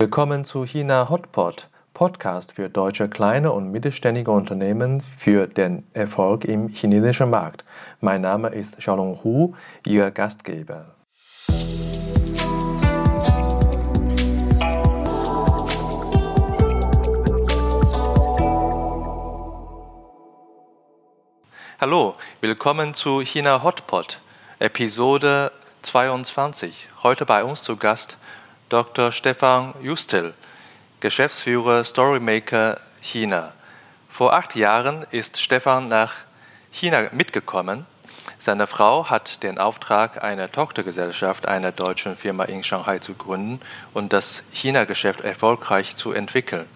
Willkommen zu China Hotpot, Podcast für deutsche kleine und mittelständige Unternehmen für den Erfolg im chinesischen Markt. Mein Name ist Xiaolong Hu, Ihr Gastgeber. Hallo, willkommen zu China Hotpot, Episode 22. Heute bei uns zu Gast Dr. Stefan Justel, Geschäftsführer Storymaker China. Vor acht Jahren ist Stefan nach China mitgekommen. Seine Frau hat den Auftrag, eine Tochtergesellschaft einer deutschen Firma in Shanghai zu gründen und das China-Geschäft erfolgreich zu entwickeln.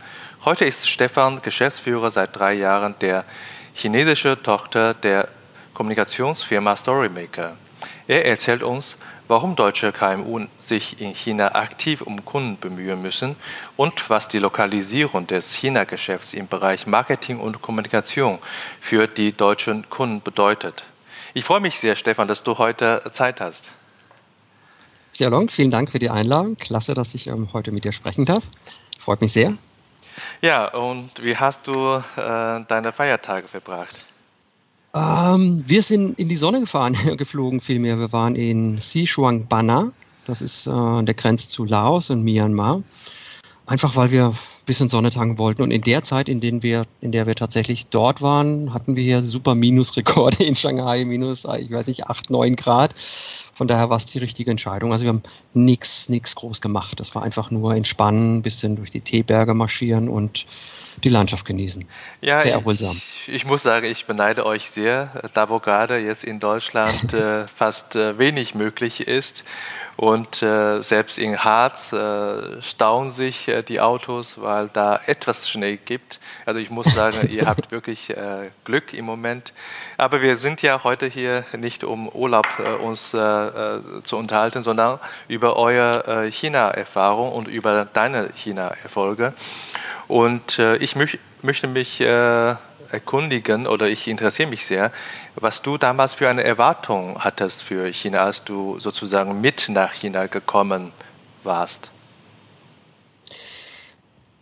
Heute ist Stefan Geschäftsführer seit drei Jahren der chinesische Tochter der Kommunikationsfirma Storymaker. Er erzählt uns, warum deutsche KMU sich in China aktiv um Kunden bemühen müssen und was die Lokalisierung des China-Geschäfts im Bereich Marketing und Kommunikation für die deutschen Kunden bedeutet. Ich freue mich sehr, Stefan, dass du heute Zeit hast. Ja, Long, vielen Dank für die Einladung. Klasse, dass ich ähm, heute mit dir sprechen darf. Freut mich sehr. Ja, und wie hast du äh, deine Feiertage verbracht? Ähm, wir sind in die Sonne gefahren, geflogen vielmehr. Wir waren in Sichuan-Bana, das ist äh, an der Grenze zu Laos und Myanmar. Einfach weil wir bisschen Sonne tanken wollten. Und in der Zeit, in, denen wir, in der wir tatsächlich dort waren, hatten wir hier super Minusrekorde in Shanghai, minus, ich weiß nicht, 8, 9 Grad. Von daher war es die richtige Entscheidung. Also wir haben nichts, nichts groß gemacht. Das war einfach nur entspannen, ein bisschen durch die Teeberge marschieren und die Landschaft genießen. Ja, sehr erholsam. Ich, ich, muss sagen, ich beneide euch sehr, da wo gerade jetzt in Deutschland äh, fast äh, wenig möglich ist. Und äh, selbst in Harz äh, stauen sich äh, die Autos, weil da etwas Schnee gibt. Also ich muss sagen, ihr habt wirklich äh, Glück im Moment. Aber wir sind ja heute hier nicht um Urlaub äh, uns äh, zu unterhalten, sondern über eure China-Erfahrung und über deine China-Erfolge. Und ich möch, möchte mich erkundigen oder ich interessiere mich sehr, was du damals für eine Erwartung hattest für China, als du sozusagen mit nach China gekommen warst.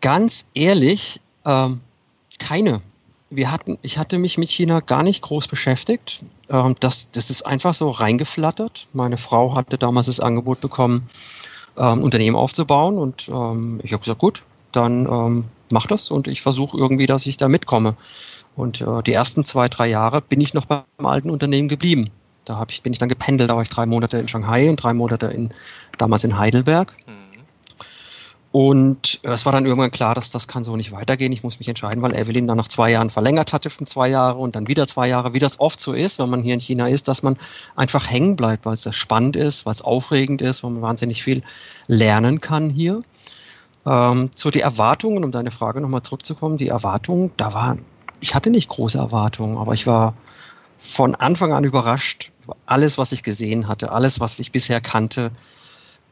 Ganz ehrlich, ähm, keine. Wir hatten, ich hatte mich mit China gar nicht groß beschäftigt. Ähm, das, das ist einfach so reingeflattert. Meine Frau hatte damals das Angebot bekommen, ähm, Unternehmen aufzubauen und ähm, ich habe gesagt, gut, dann ähm, mach das und ich versuche irgendwie, dass ich da mitkomme. Und äh, die ersten zwei, drei Jahre bin ich noch beim alten Unternehmen geblieben. Da ich, bin ich dann gependelt, da war ich drei Monate in Shanghai und drei Monate in, damals in Heidelberg. Mhm. Und äh, es war dann irgendwann klar, dass das kann so nicht weitergehen. Ich muss mich entscheiden, weil Evelyn dann nach zwei Jahren verlängert hatte für zwei Jahre und dann wieder zwei Jahre, wie das oft so ist, wenn man hier in China ist, dass man einfach hängen bleibt, weil es spannend ist, weil es aufregend ist, weil man wahnsinnig viel lernen kann hier. Ähm, so die Erwartungen, um deine Frage nochmal zurückzukommen, die Erwartungen, da waren ich hatte nicht große Erwartungen, aber ich war von Anfang an überrascht. Alles, was ich gesehen hatte, alles, was ich bisher kannte,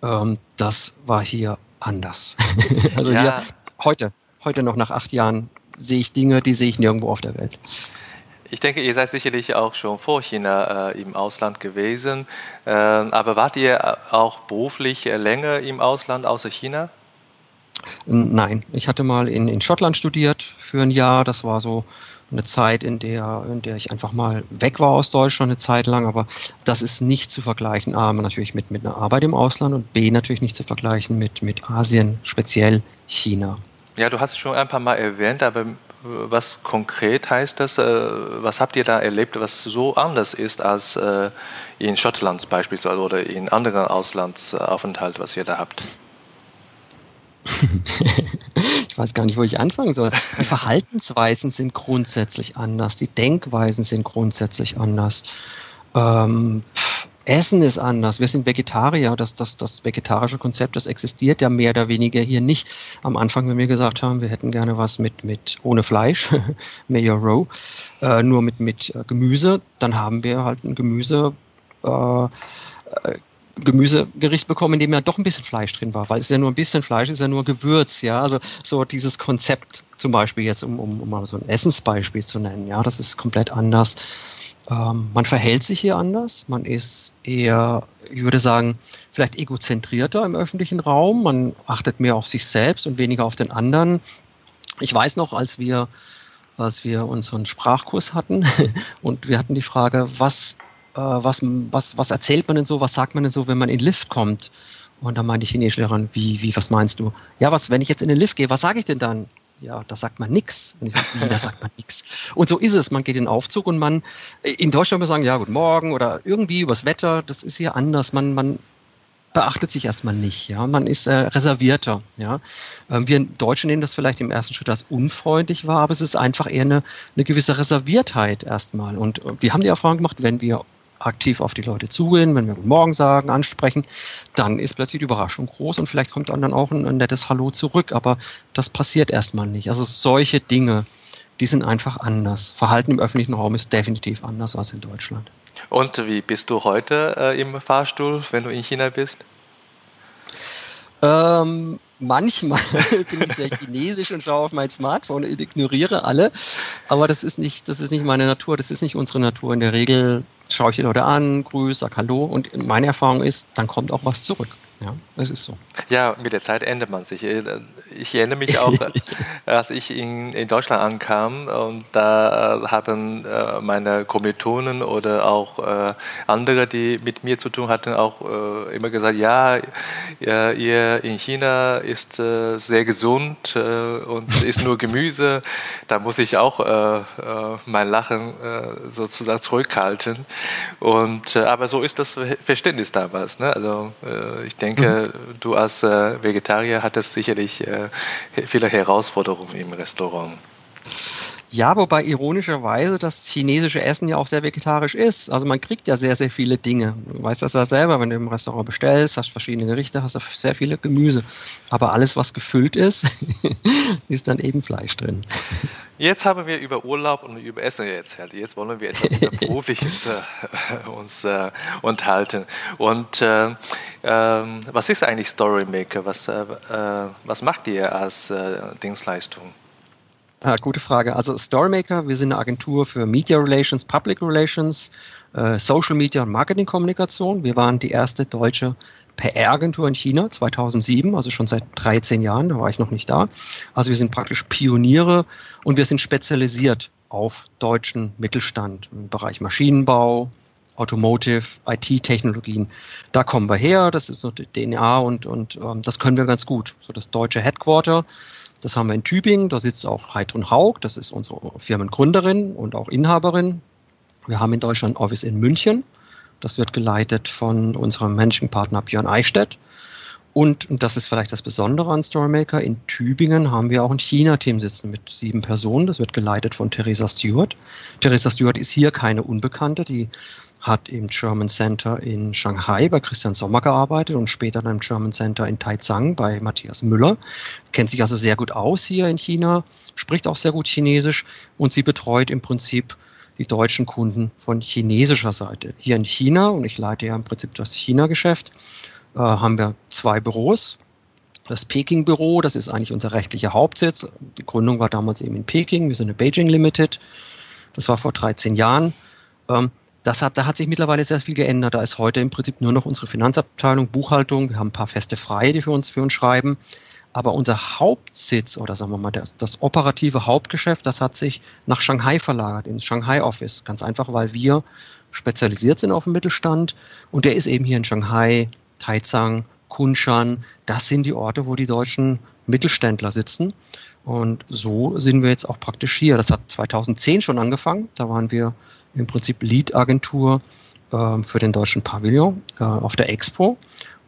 ähm, das war hier anders. also ja. hier, heute, heute noch nach acht Jahren sehe ich Dinge, die sehe ich nirgendwo auf der Welt. Ich denke, ihr seid sicherlich auch schon vor China äh, im Ausland gewesen. Äh, aber wart ihr auch beruflich länger im Ausland außer China? Nein, ich hatte mal in, in Schottland studiert für ein Jahr. Das war so eine Zeit, in der, in der ich einfach mal weg war aus Deutschland eine Zeit lang, aber das ist nicht zu vergleichen, A, natürlich mit, mit einer Arbeit im Ausland und B, natürlich nicht zu vergleichen mit, mit Asien, speziell China. Ja, du hast es schon ein paar Mal erwähnt, aber was konkret heißt das? Äh, was habt ihr da erlebt, was so anders ist als äh, in Schottland beispielsweise oder in anderen Auslandsaufenthalten, was ihr da habt? Ich weiß gar nicht, wo ich anfangen soll. Die Verhaltensweisen sind grundsätzlich anders, die Denkweisen sind grundsätzlich anders. Ähm, Essen ist anders. Wir sind Vegetarier. Das, das, das vegetarische Konzept, das existiert ja mehr oder weniger hier nicht. Am Anfang, wenn wir gesagt haben, wir hätten gerne was mit, mit ohne Fleisch, Mayor Row, äh, nur mit, mit äh, Gemüse, dann haben wir halt ein Gemüse äh, äh Gemüsegericht bekommen, in dem ja doch ein bisschen Fleisch drin war, weil es ist ja nur ein bisschen Fleisch, ist ja nur Gewürz, ja, also so dieses Konzept zum Beispiel jetzt, um, um, um mal so ein Essensbeispiel zu nennen, ja, das ist komplett anders. Ähm, man verhält sich hier anders, man ist eher, ich würde sagen, vielleicht egozentrierter im öffentlichen Raum, man achtet mehr auf sich selbst und weniger auf den anderen. Ich weiß noch, als wir, als wir unseren Sprachkurs hatten und wir hatten die Frage, was, was, was, was erzählt man denn so, was sagt man denn so, wenn man in den Lift kommt? Und da meinte die Chinesischlehrerin, wie, wie, was meinst du? Ja, was, wenn ich jetzt in den Lift gehe, was sage ich denn dann? ja, da sagt man nichts. Und ich sage, wie, da sagt man nichts. Und so ist es. Man geht in den Aufzug und man, in Deutschland wir sagen, ja, guten Morgen oder irgendwie übers Wetter, das ist hier anders. Man, man beachtet sich erstmal nicht, ja. Man ist äh, reservierter, ja. Ähm, wir Deutschen nehmen das vielleicht im ersten Schritt als unfreundlich wahr, aber es ist einfach eher eine, eine gewisse Reserviertheit erstmal. Und äh, wir haben die Erfahrung gemacht, wenn wir aktiv auf die Leute zugehen, wenn wir Guten Morgen sagen, ansprechen, dann ist plötzlich die Überraschung groß und vielleicht kommt dann auch ein, ein nettes Hallo zurück. Aber das passiert erstmal nicht. Also solche Dinge, die sind einfach anders. Verhalten im öffentlichen Raum ist definitiv anders als in Deutschland. Und wie bist du heute äh, im Fahrstuhl, wenn du in China bist? Ähm, manchmal bin ich sehr chinesisch und schaue auf mein Smartphone und ignoriere alle. Aber das ist nicht, das ist nicht meine Natur, das ist nicht unsere Natur. In der Regel schaue ich die Leute an, grüße, sag Hallo und meine Erfahrung ist, dann kommt auch was zurück. Ja, das ist so. Ja, mit der Zeit ändert man sich. Ich erinnere mich auch, als ich in, in Deutschland ankam und da äh, haben äh, meine Kommilitonen oder auch äh, andere, die mit mir zu tun hatten, auch immer gesagt, ja, ihr in China ist sehr gesund und isst nur Gemüse. Da muss ich auch mein Lachen sozusagen zurückhalten. Und aber so ist das Verständnis damals. Ne? Also ich denke, denke, mhm. du als äh, Vegetarier hattest sicherlich äh, viele Herausforderungen im Restaurant. Ja, wobei ironischerweise das chinesische Essen ja auch sehr vegetarisch ist. Also man kriegt ja sehr, sehr viele Dinge. Du weißt das ja selber, wenn du im Restaurant bestellst, hast verschiedene Gerichte, hast du sehr viele Gemüse. Aber alles, was gefüllt ist, ist dann eben Fleisch drin. Jetzt haben wir über Urlaub und über Essen erzählt. Jetzt wollen wir etwas über Berufliches äh, uns äh, unterhalten. Und äh, ähm, was ist eigentlich Storymaker? Was, äh, äh, was macht ihr als äh, Dienstleistung? Ah, gute Frage. Also Storymaker, wir sind eine Agentur für Media Relations, Public Relations, äh, Social Media und Marketingkommunikation. Wir waren die erste deutsche PR-Agentur in China 2007, also schon seit 13 Jahren, da war ich noch nicht da. Also wir sind praktisch Pioniere und wir sind spezialisiert auf deutschen Mittelstand im Bereich Maschinenbau, Automotive, IT-Technologien. Da kommen wir her, das ist so die DNA und, und ähm, das können wir ganz gut. So das deutsche Headquarter das haben wir in Tübingen, da sitzt auch Heidrun Haug, das ist unsere Firmengründerin und auch Inhaberin. Wir haben in Deutschland ein Office in München, das wird geleitet von unserem Menschenpartner Björn Eichstätt. Und, und das ist vielleicht das Besondere an Storymaker, in Tübingen haben wir auch ein China-Team sitzen mit sieben Personen, das wird geleitet von Theresa Stewart. Theresa Stewart ist hier keine Unbekannte, die hat im German Center in Shanghai bei Christian Sommer gearbeitet und später dann im German Center in Taizang bei Matthias Müller. Kennt sich also sehr gut aus hier in China, spricht auch sehr gut Chinesisch und sie betreut im Prinzip die deutschen Kunden von chinesischer Seite. Hier in China, und ich leite ja im Prinzip das China-Geschäft, äh, haben wir zwei Büros. Das Peking-Büro, das ist eigentlich unser rechtlicher Hauptsitz. Die Gründung war damals eben in Peking. Wir sind eine Beijing Limited. Das war vor 13 Jahren. Ähm, das hat, da hat sich mittlerweile sehr viel geändert. Da ist heute im Prinzip nur noch unsere Finanzabteilung, Buchhaltung. Wir haben ein paar feste Freie, die für uns, für uns schreiben. Aber unser Hauptsitz oder sagen wir mal das, das operative Hauptgeschäft, das hat sich nach Shanghai verlagert, ins Shanghai Office. Ganz einfach, weil wir spezialisiert sind auf den Mittelstand und der ist eben hier in Shanghai, Taizang, Kunshan. Das sind die Orte, wo die deutschen Mittelständler sitzen. Und so sind wir jetzt auch praktisch hier. Das hat 2010 schon angefangen. Da waren wir im Prinzip Lead-Agentur äh, für den deutschen Pavillon äh, auf der Expo.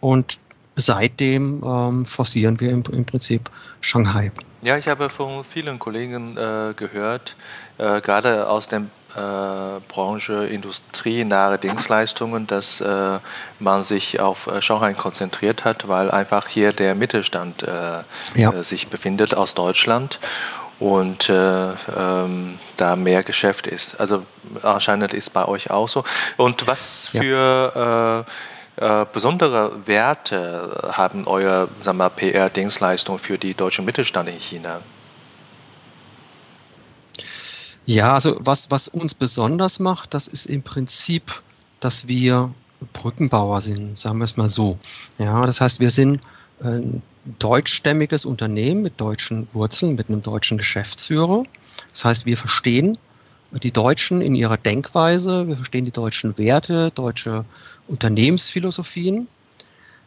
Und seitdem ähm, forcieren wir im, im, Prinzip Shanghai. Ja, ich habe von vielen Kollegen äh, gehört, äh, gerade aus dem äh, Branche industrienahe Dienstleistungen, dass äh, man sich auf äh, Shanghai konzentriert hat, weil einfach hier der Mittelstand äh, ja. Äh, sich befindet aus Deutschland und äh, ähm, da mehr Geschäft ist. Also anscheinend ist bei euch auch so. Und was für ja. Besondere Werte haben eure PR-Dienstleistungen für die deutschen Mittelstand in China? Ja, also was, was uns besonders macht, das ist im Prinzip, dass wir Brückenbauer sind, sagen wir es mal so. Ja, das heißt, wir sind ein deutschstämmiges Unternehmen mit deutschen Wurzeln, mit einem deutschen Geschäftsführer. Das heißt, wir verstehen die Deutschen in ihrer Denkweise, wir verstehen die deutschen Werte, deutsche Unternehmensphilosophien.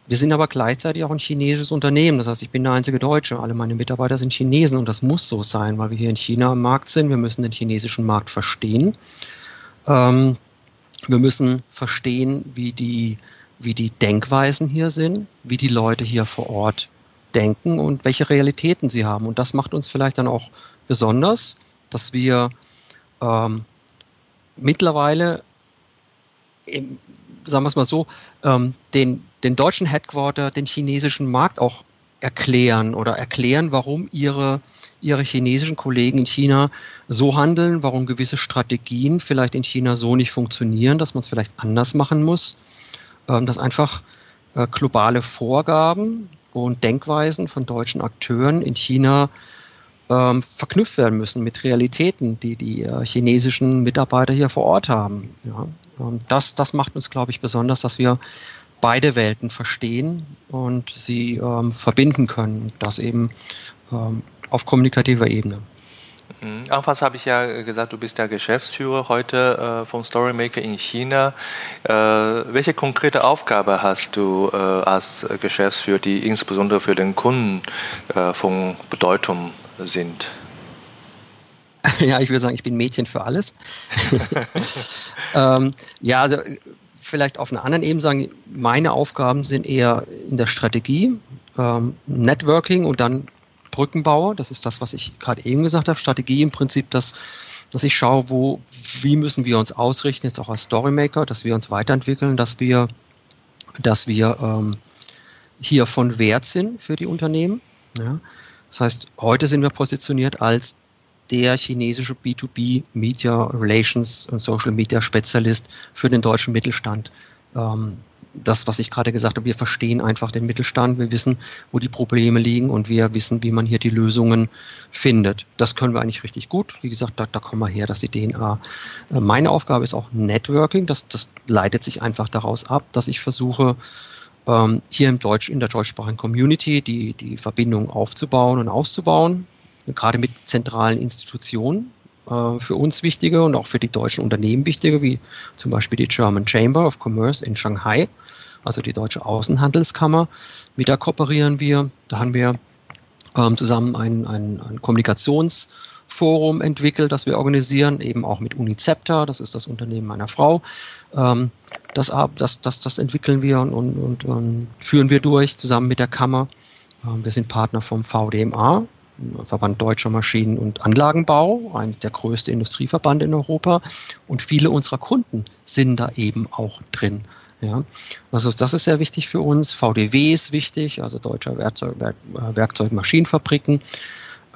Wir sind aber gleichzeitig auch ein chinesisches Unternehmen. Das heißt, ich bin der einzige Deutsche. Alle meine Mitarbeiter sind Chinesen und das muss so sein, weil wir hier in China am Markt sind. Wir müssen den chinesischen Markt verstehen. Ähm, wir müssen verstehen, wie die, wie die Denkweisen hier sind, wie die Leute hier vor Ort denken und welche Realitäten sie haben. Und das macht uns vielleicht dann auch besonders, dass wir ähm, mittlerweile, im, sagen wir es mal so, ähm, den, den deutschen Headquarter, den chinesischen Markt auch erklären oder erklären, warum ihre, ihre chinesischen Kollegen in China so handeln, warum gewisse Strategien vielleicht in China so nicht funktionieren, dass man es vielleicht anders machen muss, ähm, dass einfach äh, globale Vorgaben und Denkweisen von deutschen Akteuren in China ähm, verknüpft werden müssen mit Realitäten, die die äh, chinesischen Mitarbeiter hier vor Ort haben. Ja. Und das, das macht uns, glaube ich, besonders, dass wir beide Welten verstehen und sie ähm, verbinden können. Das eben ähm, auf kommunikativer Ebene. Mhm. Anfangs habe ich ja gesagt, du bist der Geschäftsführer heute äh, vom Storymaker in China. Äh, welche konkrete Aufgabe hast du äh, als Geschäftsführer, die insbesondere für den Kunden äh, von Bedeutung sind? Ja, ich würde sagen, ich bin Mädchen für alles. ähm, ja, also vielleicht auf einer anderen Ebene sagen, meine Aufgaben sind eher in der Strategie, ähm, Networking und dann Brückenbauer. Das ist das, was ich gerade eben gesagt habe. Strategie im Prinzip, dass, dass ich schaue, wo, wie müssen wir uns ausrichten, jetzt auch als Storymaker, dass wir uns weiterentwickeln, dass wir, dass wir ähm, hier von Wert sind für die Unternehmen. Ja. Das heißt, heute sind wir positioniert als der chinesische B2B Media Relations und Social Media Spezialist für den deutschen Mittelstand. Ähm, das, was ich gerade gesagt habe, wir verstehen einfach den Mittelstand, wir wissen, wo die Probleme liegen und wir wissen, wie man hier die Lösungen findet. Das können wir eigentlich richtig gut. Wie gesagt, da, da kommen wir her, dass die DNA. Äh, meine Aufgabe ist auch Networking. Das, das leitet sich einfach daraus ab, dass ich versuche, ähm, hier im Deutsch, in der deutschsprachigen Community die, die Verbindung aufzubauen und auszubauen gerade mit zentralen Institutionen äh, für uns wichtige und auch für die deutschen Unternehmen wichtige, wie zum Beispiel die German Chamber of Commerce in Shanghai, also die deutsche Außenhandelskammer. Mit der kooperieren wir. Da haben wir ähm, zusammen ein, ein, ein Kommunikationsforum entwickelt, das wir organisieren, eben auch mit Unicepta, das ist das Unternehmen meiner Frau. Ähm, das, das, das, das entwickeln wir und, und, und, und führen wir durch zusammen mit der Kammer. Ähm, wir sind Partner vom VDMA, Verband Deutscher Maschinen- und Anlagenbau, ein der größte Industrieverband in Europa. Und viele unserer Kunden sind da eben auch drin. Ja, also das ist sehr wichtig für uns. VDW ist wichtig, also Deutscher Werkzeug, Werk, äh, Werkzeugmaschinenfabriken.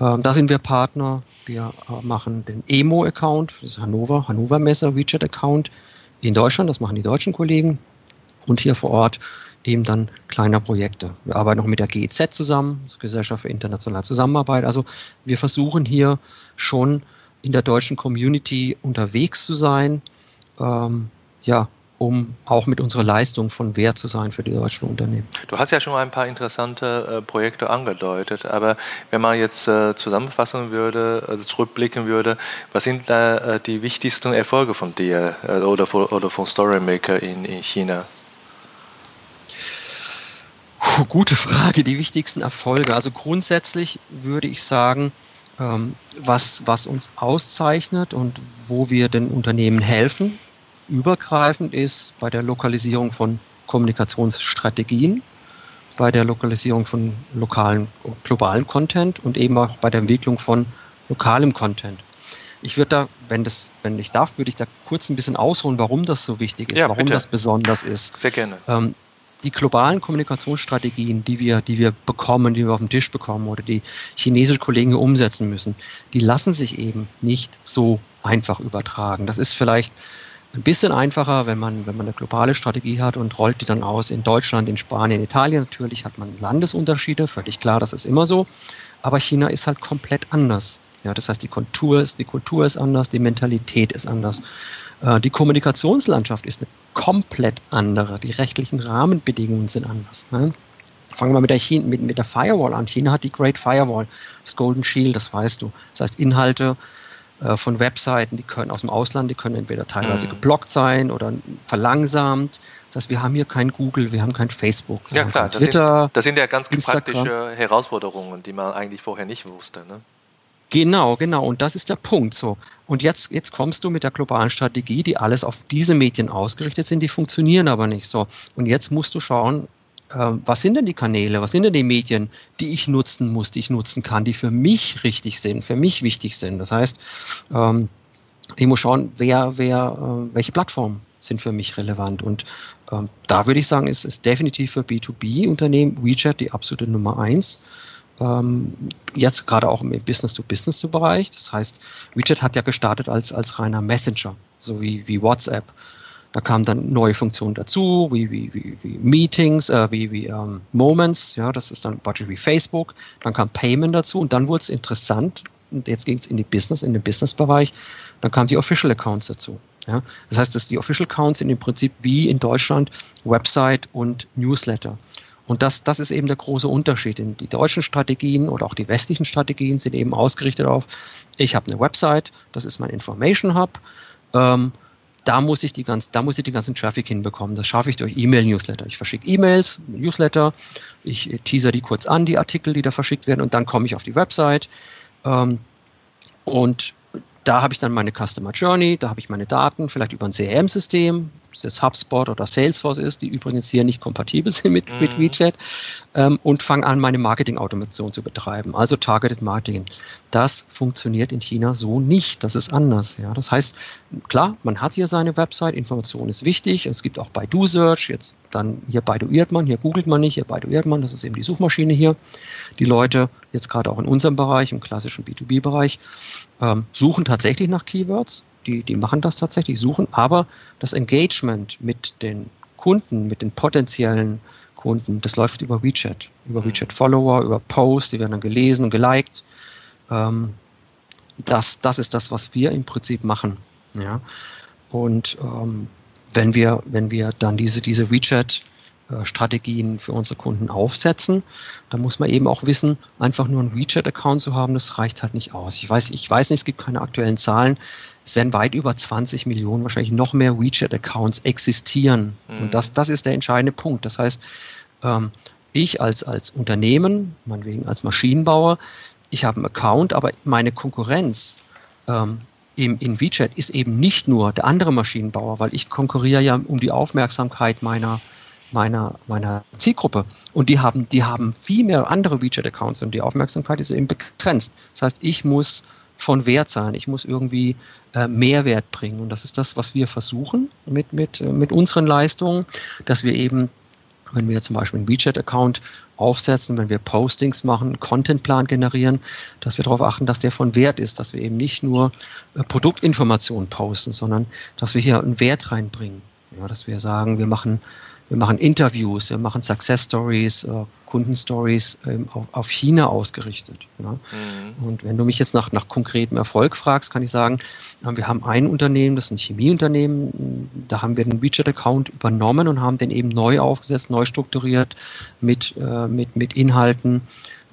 Ähm, da sind wir Partner. Wir äh, machen den EMO-Account, das ist Hannover, Hannover Messe WeChat-Account in Deutschland. Das machen die deutschen Kollegen. Und hier vor Ort eben dann kleiner Projekte. Wir arbeiten auch mit der GEZ zusammen, Gesellschaft für internationale Zusammenarbeit. Also wir versuchen hier schon in der deutschen Community unterwegs zu sein, ähm, ja, um auch mit unserer Leistung von Wert zu sein für die deutschen Unternehmen. Du hast ja schon ein paar interessante äh, Projekte angedeutet, aber wenn man jetzt äh, zusammenfassen würde, also zurückblicken würde, was sind da äh, die wichtigsten Erfolge von dir äh, oder, oder von Storymaker in, in China? Puh, gute Frage, die wichtigsten Erfolge. Also grundsätzlich würde ich sagen, ähm, was, was uns auszeichnet und wo wir den Unternehmen helfen, übergreifend ist bei der Lokalisierung von Kommunikationsstrategien, bei der Lokalisierung von lokalen, globalen Content und eben auch bei der Entwicklung von lokalem Content. Ich würde da, wenn das, wenn ich darf, würde ich da kurz ein bisschen ausholen, warum das so wichtig ist, ja, warum bitte. das besonders ist. Sehr gerne. Ähm, die globalen Kommunikationsstrategien, die wir, die wir bekommen, die wir auf den Tisch bekommen oder die chinesische Kollegen umsetzen müssen, die lassen sich eben nicht so einfach übertragen. Das ist vielleicht ein bisschen einfacher, wenn man, wenn man eine globale Strategie hat und rollt die dann aus in Deutschland, in Spanien, in Italien. Natürlich hat man Landesunterschiede, völlig klar, das ist immer so. Aber China ist halt komplett anders. Ja, das heißt, die Kultur ist, die Kultur ist anders, die Mentalität ist anders. Äh, die Kommunikationslandschaft ist eine komplett andere. Die rechtlichen Rahmenbedingungen sind anders. Ne? Fangen wir mit der, China, mit, mit der Firewall an. China hat die Great Firewall, das Golden Shield, das weißt du. Das heißt, Inhalte äh, von Webseiten, die können aus dem Ausland, die können entweder teilweise mhm. geblockt sein oder verlangsamt. Das heißt, wir haben hier kein Google, wir haben kein Facebook. Ja klar, das Twitter, sind, das sind ja ganz Instagram. praktische Herausforderungen, die man eigentlich vorher nicht wusste. Ne? Genau, genau. Und das ist der Punkt. So. Und jetzt, jetzt kommst du mit der globalen Strategie, die alles auf diese Medien ausgerichtet sind, die funktionieren aber nicht so. Und jetzt musst du schauen, äh, was sind denn die Kanäle, was sind denn die Medien, die ich nutzen muss, die ich nutzen kann, die für mich richtig sind, für mich wichtig sind. Das heißt, ähm, ich muss schauen, wer, wer, äh, welche Plattformen sind für mich relevant. Und ähm, da würde ich sagen, ist es definitiv für B2B-Unternehmen WeChat die absolute Nummer eins jetzt gerade auch im Business-to-Business-Bereich. Das heißt, WeChat hat ja gestartet als, als reiner Messenger, so wie, wie WhatsApp. Da kamen dann neue Funktionen dazu, wie, wie, wie, wie Meetings, äh, wie, wie ähm, Moments, ja, das ist dann praktisch wie Facebook. Dann kam Payment dazu und dann wurde es interessant. Und jetzt ging es in die Business, in den Business-Bereich. Dann kamen die Official Accounts dazu. Ja. Das heißt, dass die Official Accounts sind im Prinzip wie in Deutschland Website und Newsletter. Und das, das ist eben der große Unterschied. Die deutschen Strategien oder auch die westlichen Strategien sind eben ausgerichtet auf, ich habe eine Website, das ist mein Information Hub. Ähm, da muss ich die ganz, da muss ich den ganzen Traffic hinbekommen. Das schaffe ich durch E-Mail-Newsletter. Ich verschicke E-Mails, Newsletter, ich teaser die kurz an, die Artikel, die da verschickt werden, und dann komme ich auf die Website. Ähm, und da habe ich dann meine Customer Journey, da habe ich meine Daten, vielleicht über ein CRM-System, ob es jetzt HubSpot oder Salesforce ist, die übrigens hier nicht kompatibel sind mit, mhm. mit WeChat, ähm, und fange an, meine Marketing-Automation zu betreiben, also Targeted Marketing. Das funktioniert in China so nicht. Das ist anders. Ja. Das heißt, klar, man hat hier seine Website, Information ist wichtig. Es gibt auch Baidu Search, jetzt dann hier Baiduiert man, hier googelt man nicht, hier Baiduiert man, das ist eben die Suchmaschine hier. Die Leute, jetzt gerade auch in unserem Bereich, im klassischen B2B-Bereich, ähm, suchen tatsächlich nach Keywords die, die machen das tatsächlich, suchen, aber das Engagement mit den Kunden, mit den potenziellen Kunden, das läuft über WeChat, über mhm. WeChat-Follower, über Posts, die werden dann gelesen und geliked. Ähm, das, das ist das, was wir im Prinzip machen. Ja? Und ähm, wenn wir, wenn wir dann diese, diese WeChat Strategien für unsere Kunden aufsetzen. Da muss man eben auch wissen, einfach nur einen WeChat-Account zu haben, das reicht halt nicht aus. Ich weiß, ich weiß nicht, es gibt keine aktuellen Zahlen. Es werden weit über 20 Millionen, wahrscheinlich noch mehr WeChat-Accounts existieren. Mhm. Und das, das ist der entscheidende Punkt. Das heißt, ähm, ich als, als Unternehmen, meinetwegen als Maschinenbauer, ich habe einen Account, aber meine Konkurrenz ähm, im, in WeChat ist eben nicht nur der andere Maschinenbauer, weil ich konkurriere ja um die Aufmerksamkeit meiner, meiner, meiner Zielgruppe. Und die haben, die haben viel mehr andere WeChat-Accounts und die Aufmerksamkeit ist eben begrenzt. Das heißt, ich muss von Wert sein. Ich muss irgendwie äh, Mehrwert bringen. Und das ist das, was wir versuchen mit, mit, äh, mit unseren Leistungen, dass wir eben wenn wir zum Beispiel einen WeChat-Account aufsetzen, wenn wir Postings machen, Contentplan generieren, dass wir darauf achten, dass der von Wert ist, dass wir eben nicht nur äh, Produktinformationen posten, sondern dass wir hier einen Wert reinbringen. Ja, dass wir sagen, wir machen wir machen Interviews, wir machen Success Stories, äh, Kundenstories ähm, auf, auf China ausgerichtet. Ja. Mhm. Und wenn du mich jetzt nach, nach konkretem Erfolg fragst, kann ich sagen, äh, wir haben ein Unternehmen, das ist ein Chemieunternehmen, da haben wir den WeChat-Account übernommen und haben den eben neu aufgesetzt, neu strukturiert mit, äh, mit, mit Inhalten,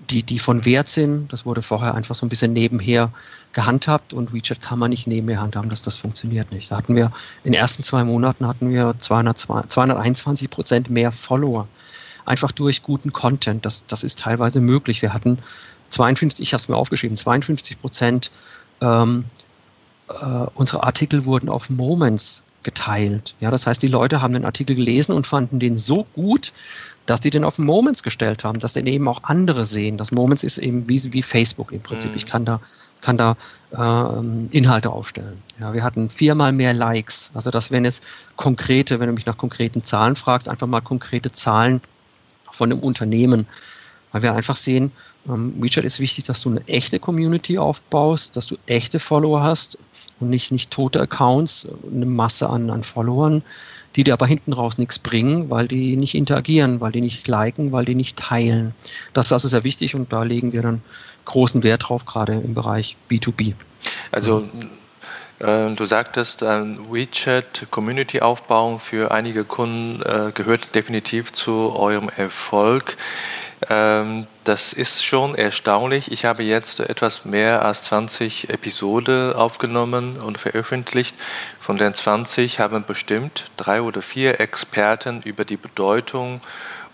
die, die von Wert sind. Das wurde vorher einfach so ein bisschen nebenher gehandhabt und WeChat kann man nicht nebenher handhaben, dass das funktioniert nicht. Da hatten wir in den ersten zwei Monaten hatten wir 200, 221 Prozent mehr Follower. Einfach durch guten Content. Das, das ist teilweise möglich. Wir hatten 52, ich habe es mir aufgeschrieben, 52 Prozent ähm, äh, unsere Artikel wurden auf Moments geteilt. Ja, das heißt, die Leute haben den Artikel gelesen und fanden den so gut, dass sie den auf Moments gestellt haben, dass den eben auch andere sehen. Das Moments ist eben wie, wie Facebook im Prinzip. Mhm. Ich kann da, kann da äh, Inhalte aufstellen. Ja, wir hatten viermal mehr Likes. Also das wären jetzt konkrete, wenn du mich nach konkreten Zahlen fragst, einfach mal konkrete Zahlen von einem Unternehmen. Weil wir einfach sehen, ähm, WeChat ist wichtig, dass du eine echte Community aufbaust, dass du echte Follower hast und nicht, nicht tote Accounts, eine Masse an, an Followern, die dir aber hinten raus nichts bringen, weil die nicht interagieren, weil die nicht liken, weil die nicht teilen. Das ist also sehr wichtig und da legen wir dann großen Wert drauf, gerade im Bereich B2B. Also äh, Du sagtest, WeChat Community Aufbau für einige Kunden äh, gehört definitiv zu eurem Erfolg. Ähm, das ist schon erstaunlich. Ich habe jetzt etwas mehr als 20 Episoden aufgenommen und veröffentlicht. Von den 20 haben bestimmt drei oder vier Experten über die Bedeutung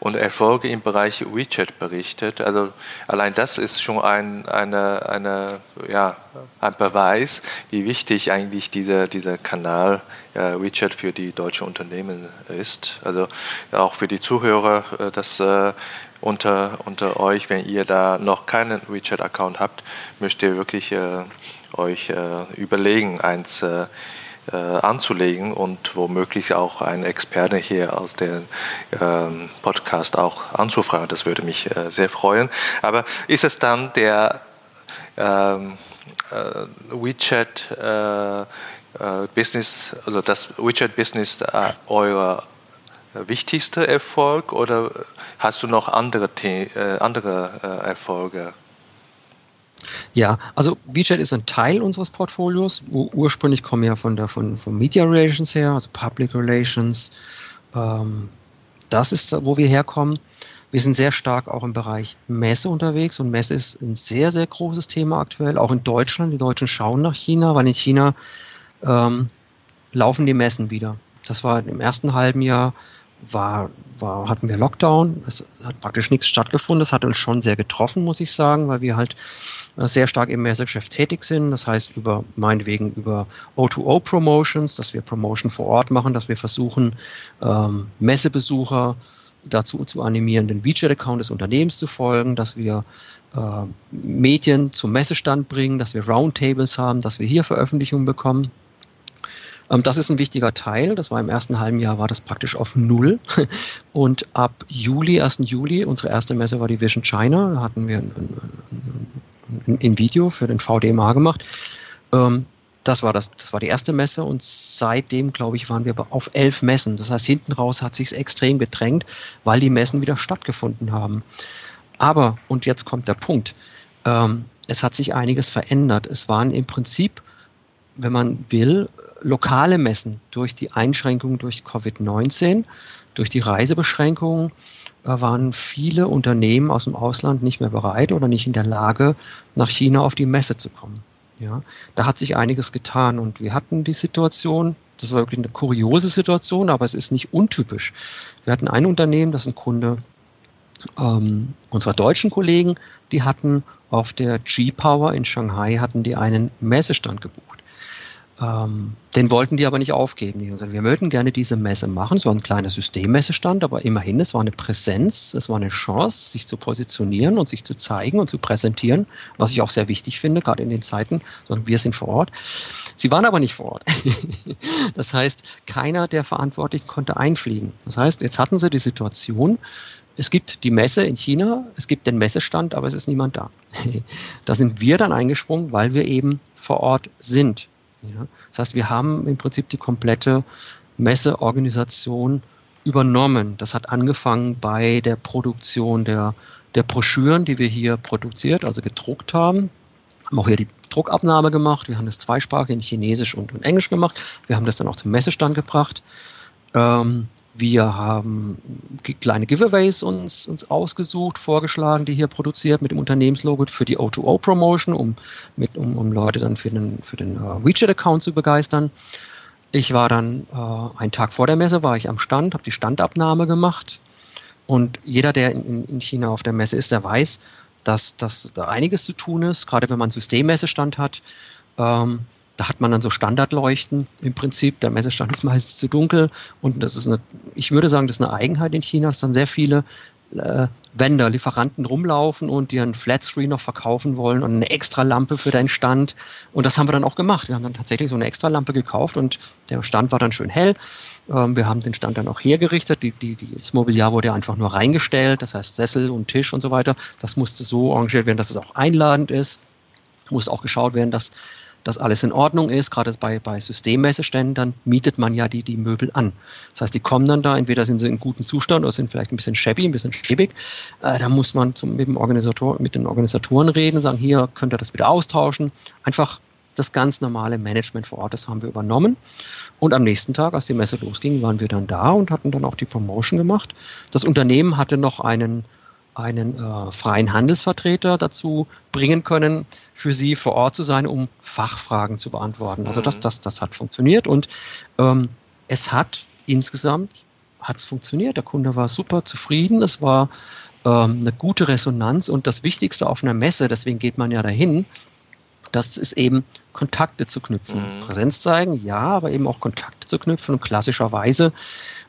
und Erfolge im Bereich WeChat berichtet. Also allein das ist schon ein, eine, eine, ja, ein Beweis, wie wichtig eigentlich dieser, dieser Kanal äh, WeChat für die deutschen Unternehmen ist. Also auch für die Zuhörer, äh, dass äh, unter, unter euch, wenn ihr da noch keinen WeChat-Account habt, müsst ihr wirklich äh, euch äh, überlegen, eins äh, anzulegen und womöglich auch einen Experte hier aus dem ähm, Podcast auch anzufragen. Das würde mich äh, sehr freuen. Aber ist es dann der ähm, äh, WeChat äh, äh, Business, also das WeChat Business äh, euer wichtigster Erfolg oder hast du noch andere, andere Erfolge? Ja, also WeChat ist ein Teil unseres Portfolios. Ursprünglich kommen wir ja von der von, von Media Relations her, also Public Relations. Ähm, das ist, wo wir herkommen. Wir sind sehr stark auch im Bereich Messe unterwegs und Messe ist ein sehr, sehr großes Thema aktuell, auch in Deutschland. Die Deutschen schauen nach China, weil in China ähm, laufen die Messen wieder. Das war im ersten halben Jahr war, war, hatten wir Lockdown. Es hat praktisch nichts stattgefunden. Das hat uns schon sehr getroffen, muss ich sagen, weil wir halt äh, sehr stark im Messegeschäft tätig sind. Das heißt, über, meinetwegen über O2O-Promotions, dass wir Promotion vor Ort machen, dass wir versuchen, ähm, Messebesucher dazu zu animieren, den WeChat-Account des Unternehmens zu folgen, dass wir äh, Medien zum Messestand bringen, dass wir Roundtables haben, dass wir hier Veröffentlichungen bekommen. Ähm, das ist ein wichtiger Teil. Das war im ersten halben Jahr war das praktisch auf Null. Und ab Juli, 1. Juli, unsere erste Messe war die Vision China. Da hatten wir ein, ein, ein Video für den VDMA gemacht. Ähm, das war, das, das war die erste Messe und seitdem, glaube ich, waren wir auf elf Messen. Das heißt, hinten raus hat sich extrem gedrängt, weil die Messen wieder stattgefunden haben. Aber, und jetzt kommt der Punkt, ähm, es hat sich einiges verändert. Es waren im Prinzip, wenn man will, lokale Messen durch die Einschränkungen durch Covid-19, durch die Reisebeschränkungen äh, waren viele Unternehmen aus dem Ausland nicht mehr bereit oder nicht in der Lage, nach China auf die Messe zu kommen. Ja, da hat sich einiges getan und wir hatten die Situation, das war wirklich eine kuriose Situation, aber es ist nicht untypisch. Wir hatten ein Unternehmen, das ein Kunde ähm, unserer deutschen Kollegen, die hatten auf der G-Power in Shanghai hatten die einen Messestand gebucht. Ähm, den wollten die aber nicht aufgeben. Die gesagt, wir möchten gerne diese Messe machen. So ein kleiner Systemmessestand, aber immerhin, es war eine Präsenz, es war eine Chance, sich zu positionieren und sich zu zeigen und zu präsentieren, was ich auch sehr wichtig finde, gerade in den Zeiten, sondern wir sind vor Ort. Sie waren aber nicht vor Ort. das heißt, keiner der Verantwortlichen konnte einfliegen. Das heißt, jetzt hatten sie die Situation, es gibt die Messe in China, es gibt den Messestand, aber es ist niemand da. da sind wir dann eingesprungen, weil wir eben vor Ort sind. Ja? Das heißt, wir haben im Prinzip die komplette Messeorganisation übernommen. Das hat angefangen bei der Produktion der, der Broschüren, die wir hier produziert, also gedruckt haben. Haben auch hier die Druckabnahme gemacht. Wir haben das zweisprachig in Chinesisch und in Englisch gemacht. Wir haben das dann auch zum Messestand gebracht. Ähm, wir haben kleine Giveaways uns, uns ausgesucht, vorgeschlagen, die hier produziert mit dem Unternehmenslogo für die O2O-Promotion, um, mit, um, um Leute dann für den, für den uh, WeChat-Account zu begeistern. Ich war dann äh, einen Tag vor der Messe, war ich am Stand, habe die Standabnahme gemacht. Und jeder, der in, in China auf der Messe ist, der weiß, dass, dass da einiges zu tun ist, gerade wenn man Systemmessestand hat. Ähm, da hat man dann so Standardleuchten im Prinzip. Der Messestand ist meistens zu dunkel und das ist eine, ich würde sagen, das ist eine Eigenheit in China, dass dann sehr viele äh, Vendor, Lieferanten rumlaufen und dir einen Flatscreen noch verkaufen wollen und eine extra Lampe für deinen Stand. Und das haben wir dann auch gemacht. Wir haben dann tatsächlich so eine extra Lampe gekauft und der Stand war dann schön hell. Ähm, wir haben den Stand dann auch hergerichtet. Die, die, das Mobiliar wurde einfach nur reingestellt, das heißt Sessel und Tisch und so weiter. Das musste so arrangiert werden, dass es auch einladend ist. Muss auch geschaut werden, dass dass alles in Ordnung ist. Gerade bei, bei Systemmesseständen, dann mietet man ja die, die Möbel an. Das heißt, die kommen dann da, entweder sind sie in gutem Zustand oder sind vielleicht ein bisschen shabby, ein bisschen schäbig. Äh, da muss man zum, mit, dem Organisator, mit den Organisatoren reden und sagen, hier könnt ihr das wieder austauschen. Einfach das ganz normale Management vor Ort, das haben wir übernommen. Und am nächsten Tag, als die Messe losging, waren wir dann da und hatten dann auch die Promotion gemacht. Das Unternehmen hatte noch einen einen äh, freien Handelsvertreter dazu bringen können, für sie vor Ort zu sein, um Fachfragen zu beantworten. Also das, mhm. das, das hat funktioniert und ähm, es hat insgesamt hat es funktioniert. Der Kunde war super zufrieden. Es war ähm, eine gute Resonanz und das Wichtigste auf einer Messe, deswegen geht man ja dahin, das ist eben Kontakte zu knüpfen. Mhm. Präsenz zeigen, ja, aber eben auch Kontakte zu knüpfen. Und klassischerweise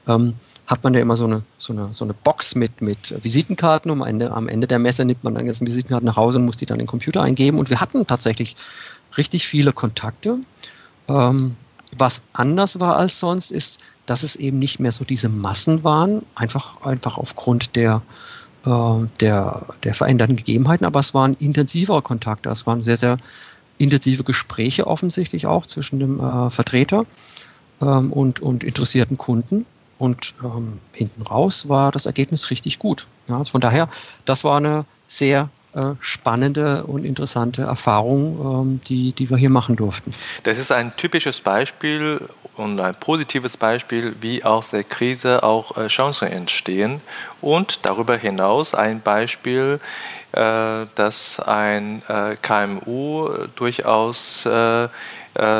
ähm, hat man ja immer so eine, so eine, so eine Box mit, mit Visitenkarten. Um Ende, am Ende der Messe nimmt man dann jetzt Visitenkarten nach Hause und muss die dann in den Computer eingeben. Und wir hatten tatsächlich richtig viele Kontakte. Ähm, was anders war als sonst, ist, dass es eben nicht mehr so diese Massen waren, einfach, einfach aufgrund der, der, der veränderten Gegebenheiten, aber es waren intensivere Kontakte, es waren sehr, sehr intensive Gespräche offensichtlich auch zwischen dem äh, Vertreter ähm, und, und interessierten Kunden. Und ähm, hinten raus war das Ergebnis richtig gut. Ja, also von daher, das war eine sehr äh, spannende und interessante Erfahrung, ähm, die, die wir hier machen durften. Das ist ein typisches Beispiel und ein positives Beispiel, wie aus der Krise auch äh, Chancen entstehen. Und darüber hinaus ein Beispiel, äh, dass ein KMU durchaus äh,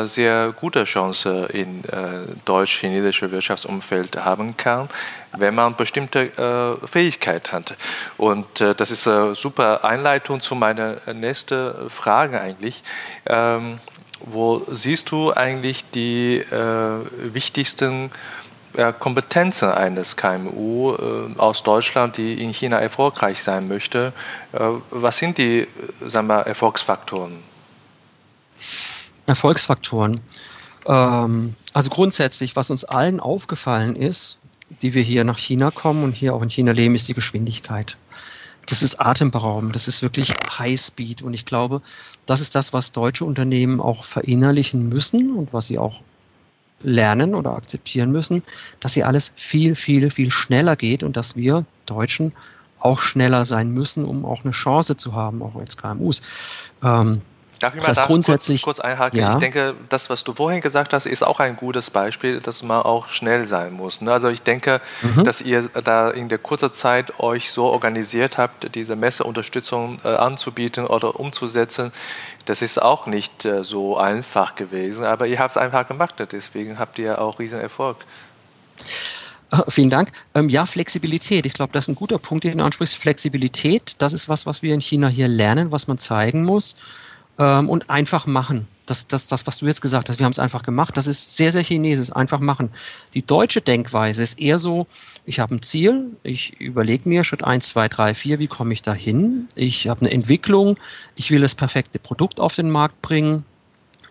sehr gute Chance in äh, deutsch-chinesische Wirtschaftsumfeld haben kann, wenn man bestimmte äh, Fähigkeit hat. Und äh, das ist eine super Einleitung zu meiner nächsten Frage eigentlich. Ähm, wo siehst du eigentlich die äh, wichtigsten Kompetenzen eines KMU äh, aus Deutschland, die in China erfolgreich sein möchte. Äh, was sind die sagen wir, Erfolgsfaktoren? Erfolgsfaktoren. Ähm, also grundsätzlich, was uns allen aufgefallen ist, die wir hier nach China kommen und hier auch in China leben, ist die Geschwindigkeit. Das ist atemberaubend, das ist wirklich Highspeed und ich glaube, das ist das, was deutsche Unternehmen auch verinnerlichen müssen und was sie auch lernen oder akzeptieren müssen, dass sie alles viel, viel, viel schneller geht und dass wir Deutschen auch schneller sein müssen, um auch eine Chance zu haben, auch als KMUs. Ähm, Darf ich mal das heißt grundsätzlich, kurz, kurz einhaken? Ja. Ich denke, das, was du vorhin gesagt hast, ist auch ein gutes Beispiel, dass man auch schnell sein muss. Ne? Also ich denke, mhm. dass ihr da in der kurzen Zeit euch so organisiert habt, diese Messeunterstützung äh, anzubieten oder umzusetzen. Das ist auch nicht äh, so einfach gewesen, aber ihr habt es einfach gemacht. Deswegen habt ihr auch riesen Erfolg. Äh, vielen Dank. Ähm, ja, Flexibilität. Ich glaube, das ist ein guter Punkt, den du ansprichst. Flexibilität, das ist was, was wir in China hier lernen, was man zeigen muss ähm, und einfach machen. Das, das, das, was du jetzt gesagt hast, wir haben es einfach gemacht, das ist sehr, sehr chinesisch, einfach machen. Die deutsche Denkweise ist eher so, ich habe ein Ziel, ich überlege mir Schritt eins, zwei, drei, vier, wie komme ich da hin? Ich habe eine Entwicklung, ich will das perfekte Produkt auf den Markt bringen,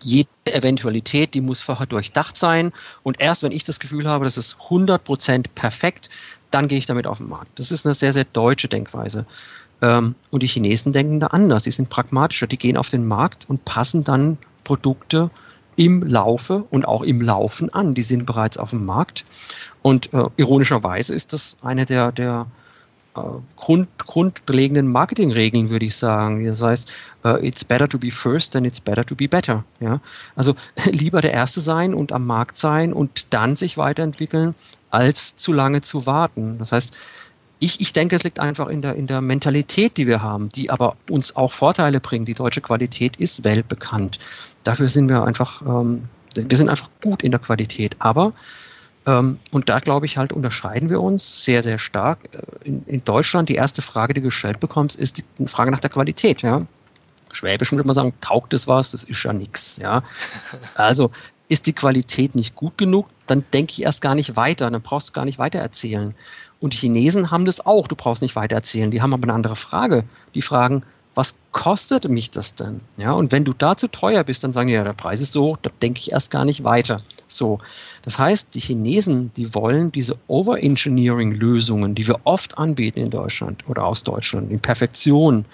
jede Eventualität, die muss vorher durchdacht sein. Und erst wenn ich das Gefühl habe, das ist 100% perfekt, dann gehe ich damit auf den Markt. Das ist eine sehr, sehr deutsche Denkweise. Ähm, und die Chinesen denken da anders. Sie sind pragmatischer. Die gehen auf den Markt und passen dann Produkte im Laufe und auch im Laufen an. Die sind bereits auf dem Markt. Und äh, ironischerweise ist das eine der, der äh, Grund, grundlegenden Marketingregeln, würde ich sagen. Das heißt, uh, it's better to be first than it's better to be better. Ja? Also lieber der Erste sein und am Markt sein und dann sich weiterentwickeln, als zu lange zu warten. Das heißt, ich, ich denke, es liegt einfach in der, in der Mentalität, die wir haben, die aber uns auch Vorteile bringt. Die deutsche Qualität ist weltbekannt. Dafür sind wir einfach, ähm, wir sind einfach gut in der Qualität. Aber ähm, und da glaube ich halt unterscheiden wir uns sehr, sehr stark. Äh, in, in, Deutschland die erste Frage, die du gestellt bekommst, ist die Frage nach der Qualität. Ja? Schwäbisch würde man sagen, taugt es was, das ist ja nichts. Ja? Also ist die Qualität nicht gut genug, dann denke ich erst gar nicht weiter, dann brauchst du gar nicht weiter erzählen. Und die Chinesen haben das auch, du brauchst nicht weiter erzählen. Die haben aber eine andere Frage. Die fragen, was kostet mich das denn? Ja, und wenn du da zu teuer bist, dann sagen die, ja, der Preis ist so, da denke ich erst gar nicht weiter. So. Das heißt, die Chinesen, die wollen diese Overengineering-Lösungen, die wir oft anbieten in Deutschland oder aus Deutschland, in Perfektion,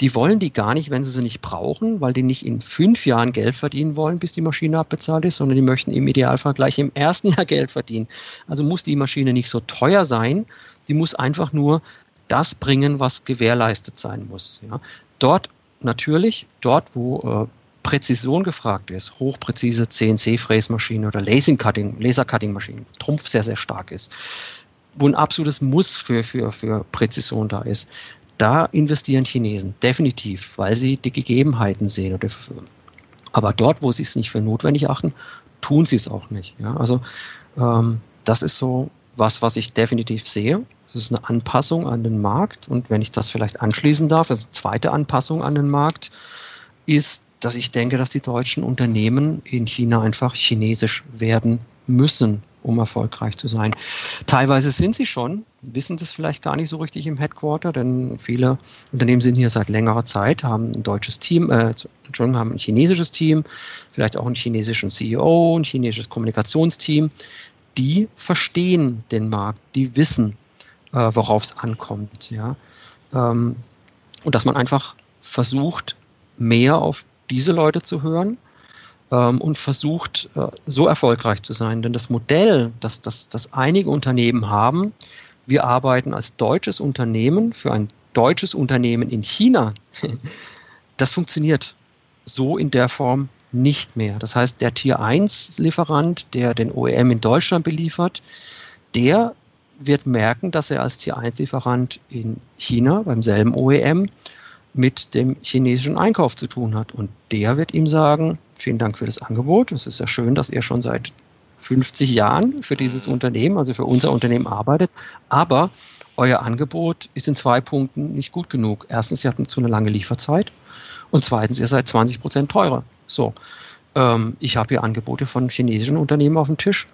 die wollen die gar nicht, wenn sie sie nicht brauchen, weil die nicht in fünf Jahren Geld verdienen wollen, bis die Maschine abbezahlt ist, sondern die möchten im Idealfall gleich im ersten Jahr Geld verdienen. Also muss die Maschine nicht so teuer sein, die muss einfach nur das bringen, was gewährleistet sein muss. Ja. Dort natürlich, dort wo äh, Präzision gefragt ist, hochpräzise CNC-Fräsmaschine oder Laser-Cutting, Laser-Cutting-Maschinen, Trumpf sehr, sehr stark ist, wo ein absolutes Muss für, für, für Präzision da ist, da investieren Chinesen definitiv, weil sie die Gegebenheiten sehen. Aber dort, wo sie es nicht für notwendig achten, tun sie es auch nicht. Ja, also ähm, das ist so was, was ich definitiv sehe. Das ist eine Anpassung an den Markt. Und wenn ich das vielleicht anschließen darf, also zweite Anpassung an den Markt ist, dass ich denke, dass die deutschen Unternehmen in China einfach chinesisch werden müssen um erfolgreich zu sein. Teilweise sind sie schon, wissen das vielleicht gar nicht so richtig im Headquarter, denn viele Unternehmen sind hier seit längerer Zeit, haben ein deutsches Team, äh, Entschuldigung, haben ein chinesisches Team, vielleicht auch einen chinesischen CEO, ein chinesisches Kommunikationsteam. Die verstehen den Markt, die wissen, äh, worauf es ankommt. Ja? Ähm, und dass man einfach versucht, mehr auf diese Leute zu hören ähm, und versucht, äh, so erfolgreich zu sein. Denn das Modell, das, das, das einige Unternehmen haben, wir arbeiten als deutsches Unternehmen für ein deutsches Unternehmen in China, das funktioniert so in der Form nicht mehr. Das heißt, der Tier 1 Lieferant, der den OEM in Deutschland beliefert, der wird merken, dass er als Tier 1 Lieferant in China beim selben OEM mit dem chinesischen Einkauf zu tun hat. Und der wird ihm sagen, vielen Dank für das Angebot. Es ist ja schön, dass ihr schon seit 50 Jahren für dieses Unternehmen, also für unser Unternehmen arbeitet. Aber euer Angebot ist in zwei Punkten nicht gut genug. Erstens, ihr habt zu eine lange Lieferzeit. Und zweitens, ihr seid 20 Prozent teurer. So, ähm, ich habe hier Angebote von chinesischen Unternehmen auf dem Tisch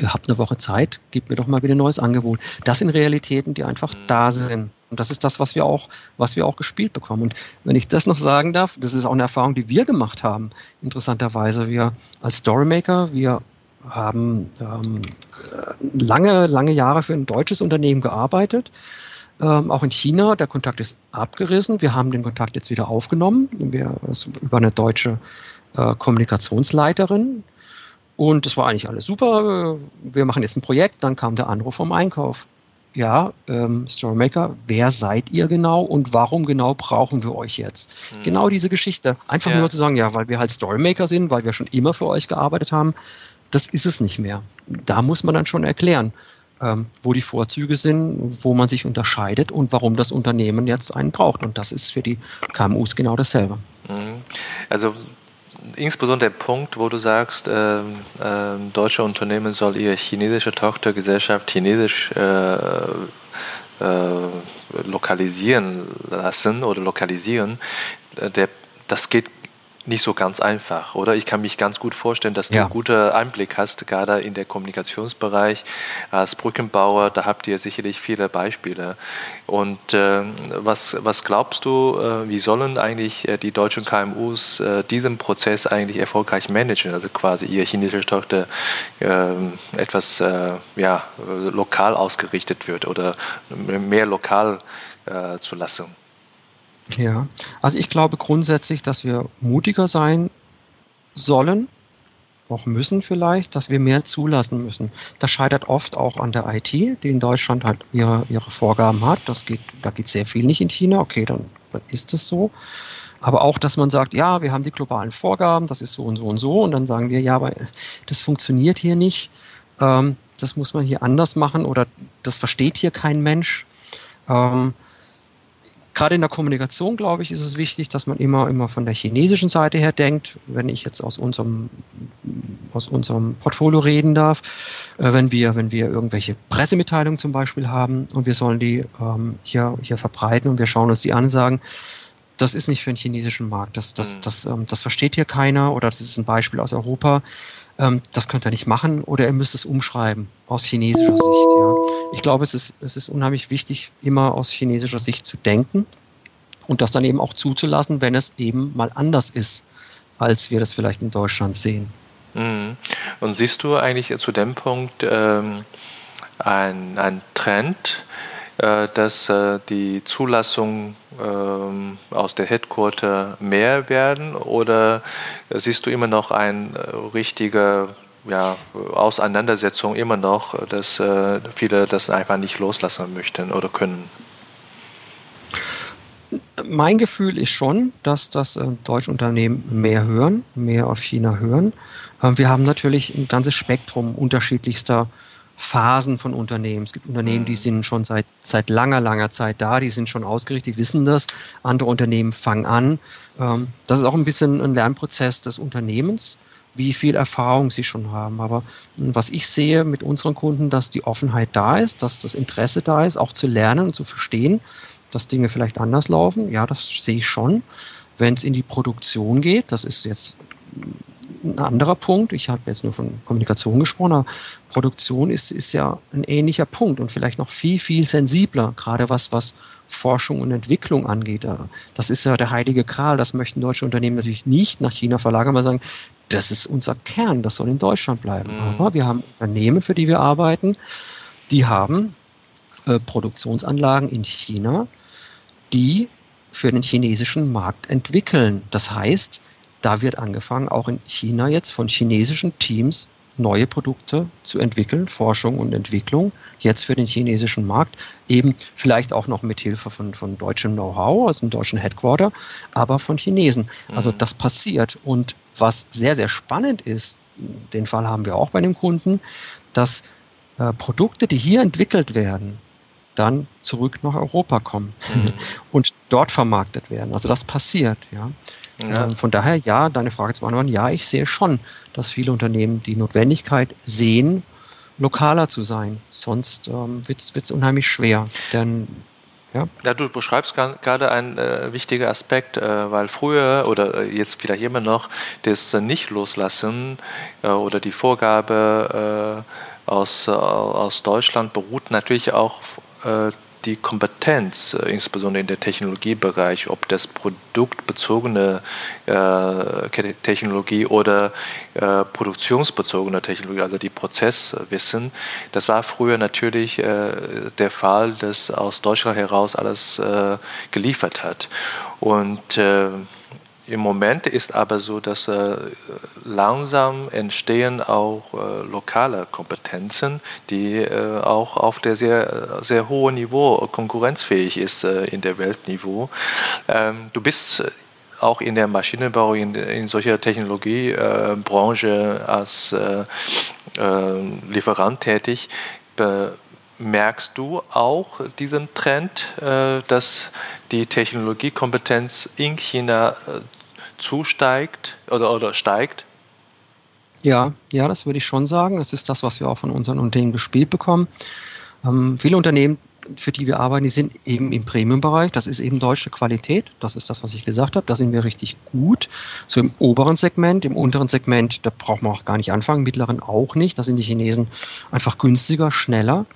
ihr habt eine Woche Zeit, gebt mir doch mal wieder ein neues Angebot. Das sind Realitäten, die einfach mhm. da sind. Und das ist das, was wir auch, was wir auch gespielt bekommen. Und wenn ich das noch sagen darf, das ist auch eine Erfahrung, die wir gemacht haben. Interessanterweise, wir als Storymaker, wir haben ähm, lange, lange Jahre für ein deutsches Unternehmen gearbeitet. Ähm, auch in China, der Kontakt ist abgerissen. Wir haben den Kontakt jetzt wieder aufgenommen. Wir, über eine deutsche äh, Kommunikationsleiterin, und das war eigentlich alles super. Wir machen jetzt ein Projekt. Dann kam der Anruf vom Einkauf. Ja, ähm, Storemaker, wer seid ihr genau und warum genau brauchen wir euch jetzt? Mhm. Genau diese Geschichte. Einfach ja. nur zu sagen, ja, weil wir halt Storemaker sind, weil wir schon immer für euch gearbeitet haben, das ist es nicht mehr. Da muss man dann schon erklären, ähm, wo die Vorzüge sind, wo man sich unterscheidet und warum das Unternehmen jetzt einen braucht. Und das ist für die KMUs genau dasselbe. Mhm. Also insbesondere der Punkt, wo du sagst, äh, äh, deutsche Unternehmen soll ihre chinesische Tochtergesellschaft chinesisch äh, äh lokalisieren lassen oder lokalisieren, äh, der, das geht nicht so ganz einfach, oder? Ich kann mich ganz gut vorstellen, dass du ja. einen guten Einblick hast, gerade in der Kommunikationsbereich als Brückenbauer. Da habt ihr sicherlich viele Beispiele. Und äh, was, was glaubst du, äh, wie sollen eigentlich äh, die deutschen KMUs äh, diesen Prozess eigentlich erfolgreich managen? Also quasi ihr chinesische Tochter ähm, etwas äh, ja, lokal ausgerichtet wird oder mehr lokal äh, zu lassen? Ja, also ich glaube grundsätzlich, dass wir mutiger sein sollen, auch müssen vielleicht, dass wir mehr zulassen müssen. Das scheitert oft auch an der IT, die in Deutschland halt ihre, ihre Vorgaben hat. Das geht, da geht sehr viel nicht in China. Okay, dann, dann ist es so. Aber auch, dass man sagt, ja, wir haben die globalen Vorgaben, das ist so und so und so. Und dann sagen wir, ja, aber das funktioniert hier nicht. Ähm, das muss man hier anders machen oder das versteht hier kein Mensch. Ähm, gerade in der Kommunikation, glaube ich, ist es wichtig, dass man immer, immer von der chinesischen Seite her denkt. Wenn ich jetzt aus unserem, aus unserem Portfolio reden darf, äh, wenn wir, wenn wir irgendwelche Pressemitteilungen zum Beispiel haben und wir sollen die ähm, hier, hier verbreiten und wir schauen uns die an und sagen, das ist nicht für den chinesischen Markt. Das, das, mhm. das, ähm, das versteht hier keiner oder das ist ein Beispiel aus Europa. Ähm, das könnt ihr nicht machen oder ihr müsst es umschreiben aus chinesischer Sicht. Ja. Ich glaube, es ist, es ist unheimlich wichtig, immer aus chinesischer Sicht zu denken und das dann eben auch zuzulassen, wenn es eben mal anders ist, als wir das vielleicht in Deutschland sehen. Mhm. Und siehst du eigentlich zu dem Punkt ähm, ein, Trend, äh, dass äh, die Zulassung äh, aus der Headquarter mehr werden oder siehst du immer noch eine äh, richtige ja, Auseinandersetzung immer noch, dass äh, viele das einfach nicht loslassen möchten oder können? Mein Gefühl ist schon, dass das äh, deutsche Unternehmen mehr hören, mehr auf China hören. wir haben natürlich ein ganzes Spektrum unterschiedlichster Phasen von Unternehmen. Es gibt Unternehmen, die mhm. sind schon seit, seit langer, langer Zeit da, die sind schon ausgerichtet, die wissen das. Andere Unternehmen fangen an. Ähm, das ist auch ein bisschen ein Lernprozess des Unternehmens, wie viel Erfahrung sie schon haben. Aber hm, was ich sehe mit unseren Kunden, dass die Offenheit da ist, dass das Interesse da ist, auch zu lernen und zu verstehen, dass Dinge vielleicht anders laufen. Ja, das sehe ich schon. Wenn es in die Produktion geht, das ist jetzt ein anderer Punkt. Ich habe jetzt nur von Kommunikation gesprochen, aber Produktion ist, ist ja ein ähnlicher Punkt und vielleicht noch viel, viel sensibler, gerade was, was Forschung und Entwicklung angeht. Das ist ja der heilige Kral. Das möchten deutsche Unternehmen natürlich nicht nach China verlagern, aber sagen, das ist unser Kern, das soll in Deutschland bleiben. Mhm. Aber wir haben Unternehmen, für die wir arbeiten, die haben äh, Produktionsanlagen in China, die für den chinesischen Markt entwickeln. Das heißt, da wird angefangen, auch in China jetzt von chinesischen Teams neue Produkte zu entwickeln, Forschung und Entwicklung, jetzt für den chinesischen Markt, eben vielleicht auch noch mit Hilfe von, von deutschem Know-how, aus dem deutschen Headquarter, aber von Chinesen. Also mhm. das passiert. Und was sehr, sehr spannend ist, den Fall haben wir auch bei dem Kunden, dass äh, Produkte, die hier entwickelt werden, dann zurück nach Europa kommen mhm. und dort vermarktet werden. Also das passiert, ja. ja. Ähm, von daher, ja, deine Frage zu beantworten, ja, ich sehe schon, dass viele Unternehmen die Notwendigkeit sehen, lokaler zu sein. Sonst ähm, wird es unheimlich schwer. Denn ja. ja, du beschreibst gerade einen äh, wichtigen Aspekt, äh, weil früher oder äh, jetzt vielleicht immer noch das Nicht-Loslassen äh, oder die Vorgabe äh, aus, äh, aus Deutschland beruht natürlich auch die Kompetenz, äh, insbesondere in der Technologiebereich, ob das produktbezogene äh, Technologie oder äh, produktionsbezogene Technologie, also die Prozesswissen, das war früher natürlich äh, der Fall, dass aus Deutschland heraus alles äh, geliefert hat. Und im Moment ist aber so, dass äh, langsam entstehen auch äh, lokale Kompetenzen, die äh, auch auf der sehr, sehr hohen Niveau konkurrenzfähig ist äh, in der Weltniveau. Ähm, du bist auch in der Maschinenbau, in, in solcher Technologiebranche als äh, äh, Lieferant tätig. Merkst du auch diesen Trend, dass die Technologiekompetenz in China zusteigt oder, oder steigt? Ja, ja, das würde ich schon sagen. Das ist das, was wir auch von unseren Unternehmen gespielt bekommen. Ähm, viele Unternehmen, für die wir arbeiten, die sind eben im Premium-Bereich. Das ist eben deutsche Qualität. Das ist das, was ich gesagt habe. Da sind wir richtig gut. So im oberen Segment, im unteren Segment, da braucht man auch gar nicht anfangen, mittleren auch nicht. Da sind die Chinesen einfach günstiger, schneller.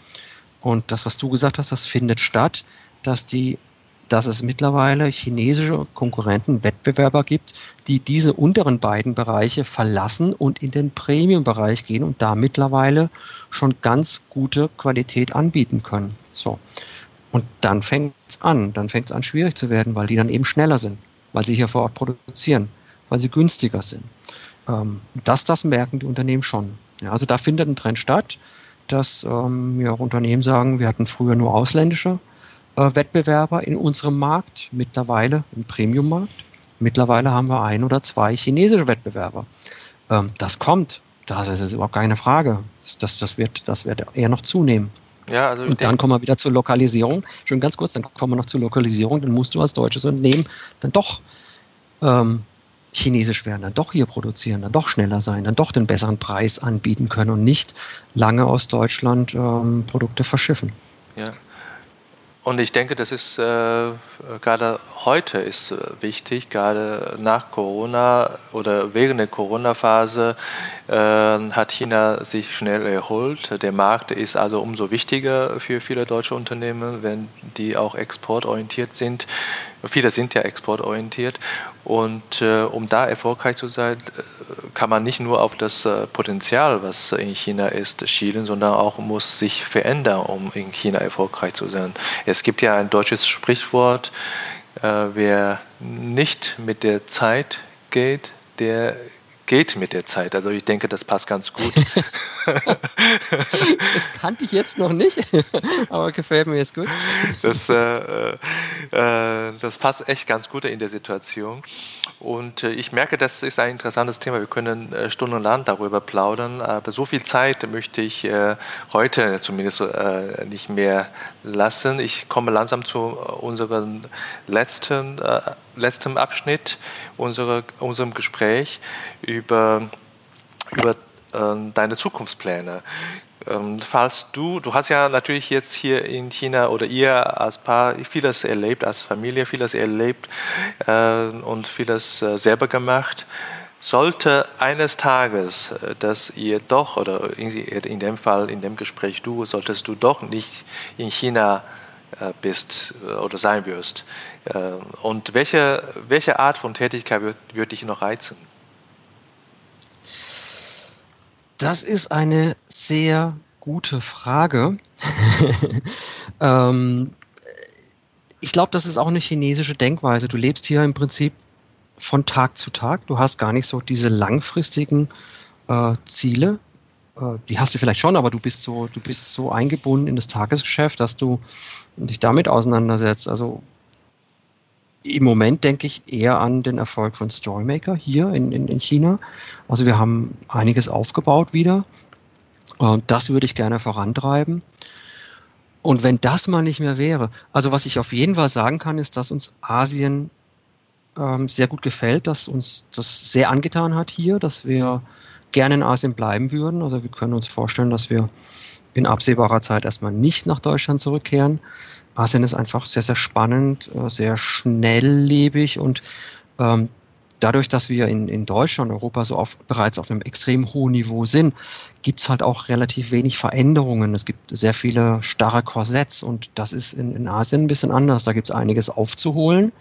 Und das, was du gesagt hast, das findet statt, dass die dass es mittlerweile chinesische Konkurrenten, Wettbewerber gibt, die diese unteren beiden Bereiche verlassen und in den Premium-Bereich gehen und da mittlerweile schon ganz gute Qualität anbieten können. So. Und dann fängt es an, dann fängt es an schwierig zu werden, weil die dann eben schneller sind, weil sie hier vor Ort produzieren, weil sie günstiger sind. Ähm, das, das merken die Unternehmen schon. Ja, also da findet ein Trend statt, dass ähm, ja, Unternehmen sagen, wir hatten früher nur ausländische Wettbewerber in unserem Markt, mittlerweile im Premium-Markt. Mittlerweile haben wir ein oder zwei chinesische Wettbewerber. Ähm, das kommt, das ist überhaupt keine Frage. Das, das, wird, das wird eher noch zunehmen. Ja, also und dann kommen wir wieder zur Lokalisierung. Schon ganz kurz, dann kommen wir noch zur Lokalisierung. Dann musst du als deutsches Unternehmen dann doch ähm, chinesisch werden, dann doch hier produzieren, dann doch schneller sein, dann doch den besseren Preis anbieten können und nicht lange aus Deutschland ähm, Produkte verschiffen. Ja, und ich denke, das ist äh, gerade heute ist äh, wichtig, gerade nach Corona oder während der Corona-Phase äh, hat China sich schnell erholt. Der Markt ist also umso wichtiger für viele deutsche Unternehmen, wenn die auch exportorientiert sind. Viele sind ja exportorientiert und äh, um da erfolgreich zu sein, äh, kann man nicht nur auf das äh, Potenzial, was in China ist, schielen, sondern auch muss sich verändern, um in China erfolgreich zu sein. Es gibt ja ein deutsches Sprichwort, äh, wer nicht mit der Zeit geht, der geht mit der Zeit. Also ich denke, das passt ganz gut. das kannte ich jetzt noch nicht, aber gefällt mir jetzt gut. Das, äh, äh, das passt echt ganz gut in der Situation. Und äh, ich merke, das ist ein interessantes Thema. Wir können äh, stundenlang darüber plaudern, aber so viel Zeit möchte ich äh, heute zumindest nicht mehr lassen. Ich komme langsam zu unserem letzten, letzten Abschnitt unserer, unserem Gespräch über, über deine Zukunftspläne. Ähm, falls du, du hast ja natürlich jetzt hier in China oder ihr als Paar vieles erlebt, als Familie vieles erlebt äh, und vieles äh, selber gemacht. Sollte eines Tages, äh, dass ihr doch, oder in, in dem Fall, in dem Gespräch du, solltest du doch nicht in China äh, bist äh, oder sein wirst. Und welche, welche Art von Tätigkeit würde würd dich noch reizen? Das ist eine sehr gute Frage. ähm, ich glaube, das ist auch eine chinesische Denkweise. Du lebst hier im Prinzip von Tag zu Tag. Du hast gar nicht so diese langfristigen äh, Ziele. Äh, die hast du vielleicht schon, aber du bist so, du bist so eingebunden in das Tagesgeschäft, dass du dich damit auseinandersetzt. Also im Moment denke ich eher an den Erfolg von Storymaker hier in, in, in China. Also wir haben einiges aufgebaut wieder. Und das würde ich gerne vorantreiben. Und wenn das mal nicht mehr wäre, also was ich auf jeden Fall sagen kann, ist, dass uns Asien ähm, sehr gut gefällt, dass uns das sehr angetan hat hier, dass wir gerne in Asien bleiben würden. Also wir können uns vorstellen, dass wir in absehbarer Zeit erstmal nicht nach Deutschland zurückkehren. Asien ist einfach sehr, sehr spannend, äh, sehr schnelllebig und ähm, dadurch, dass wir in, in Deutschland, Europa so oft bereits auf einem extrem hohen Niveau sind, gibt's halt auch relativ wenig Veränderungen. Es gibt sehr viele starre Korsetts und das ist in, in Asien ein bisschen anders. Da gibt's einiges aufzuholen.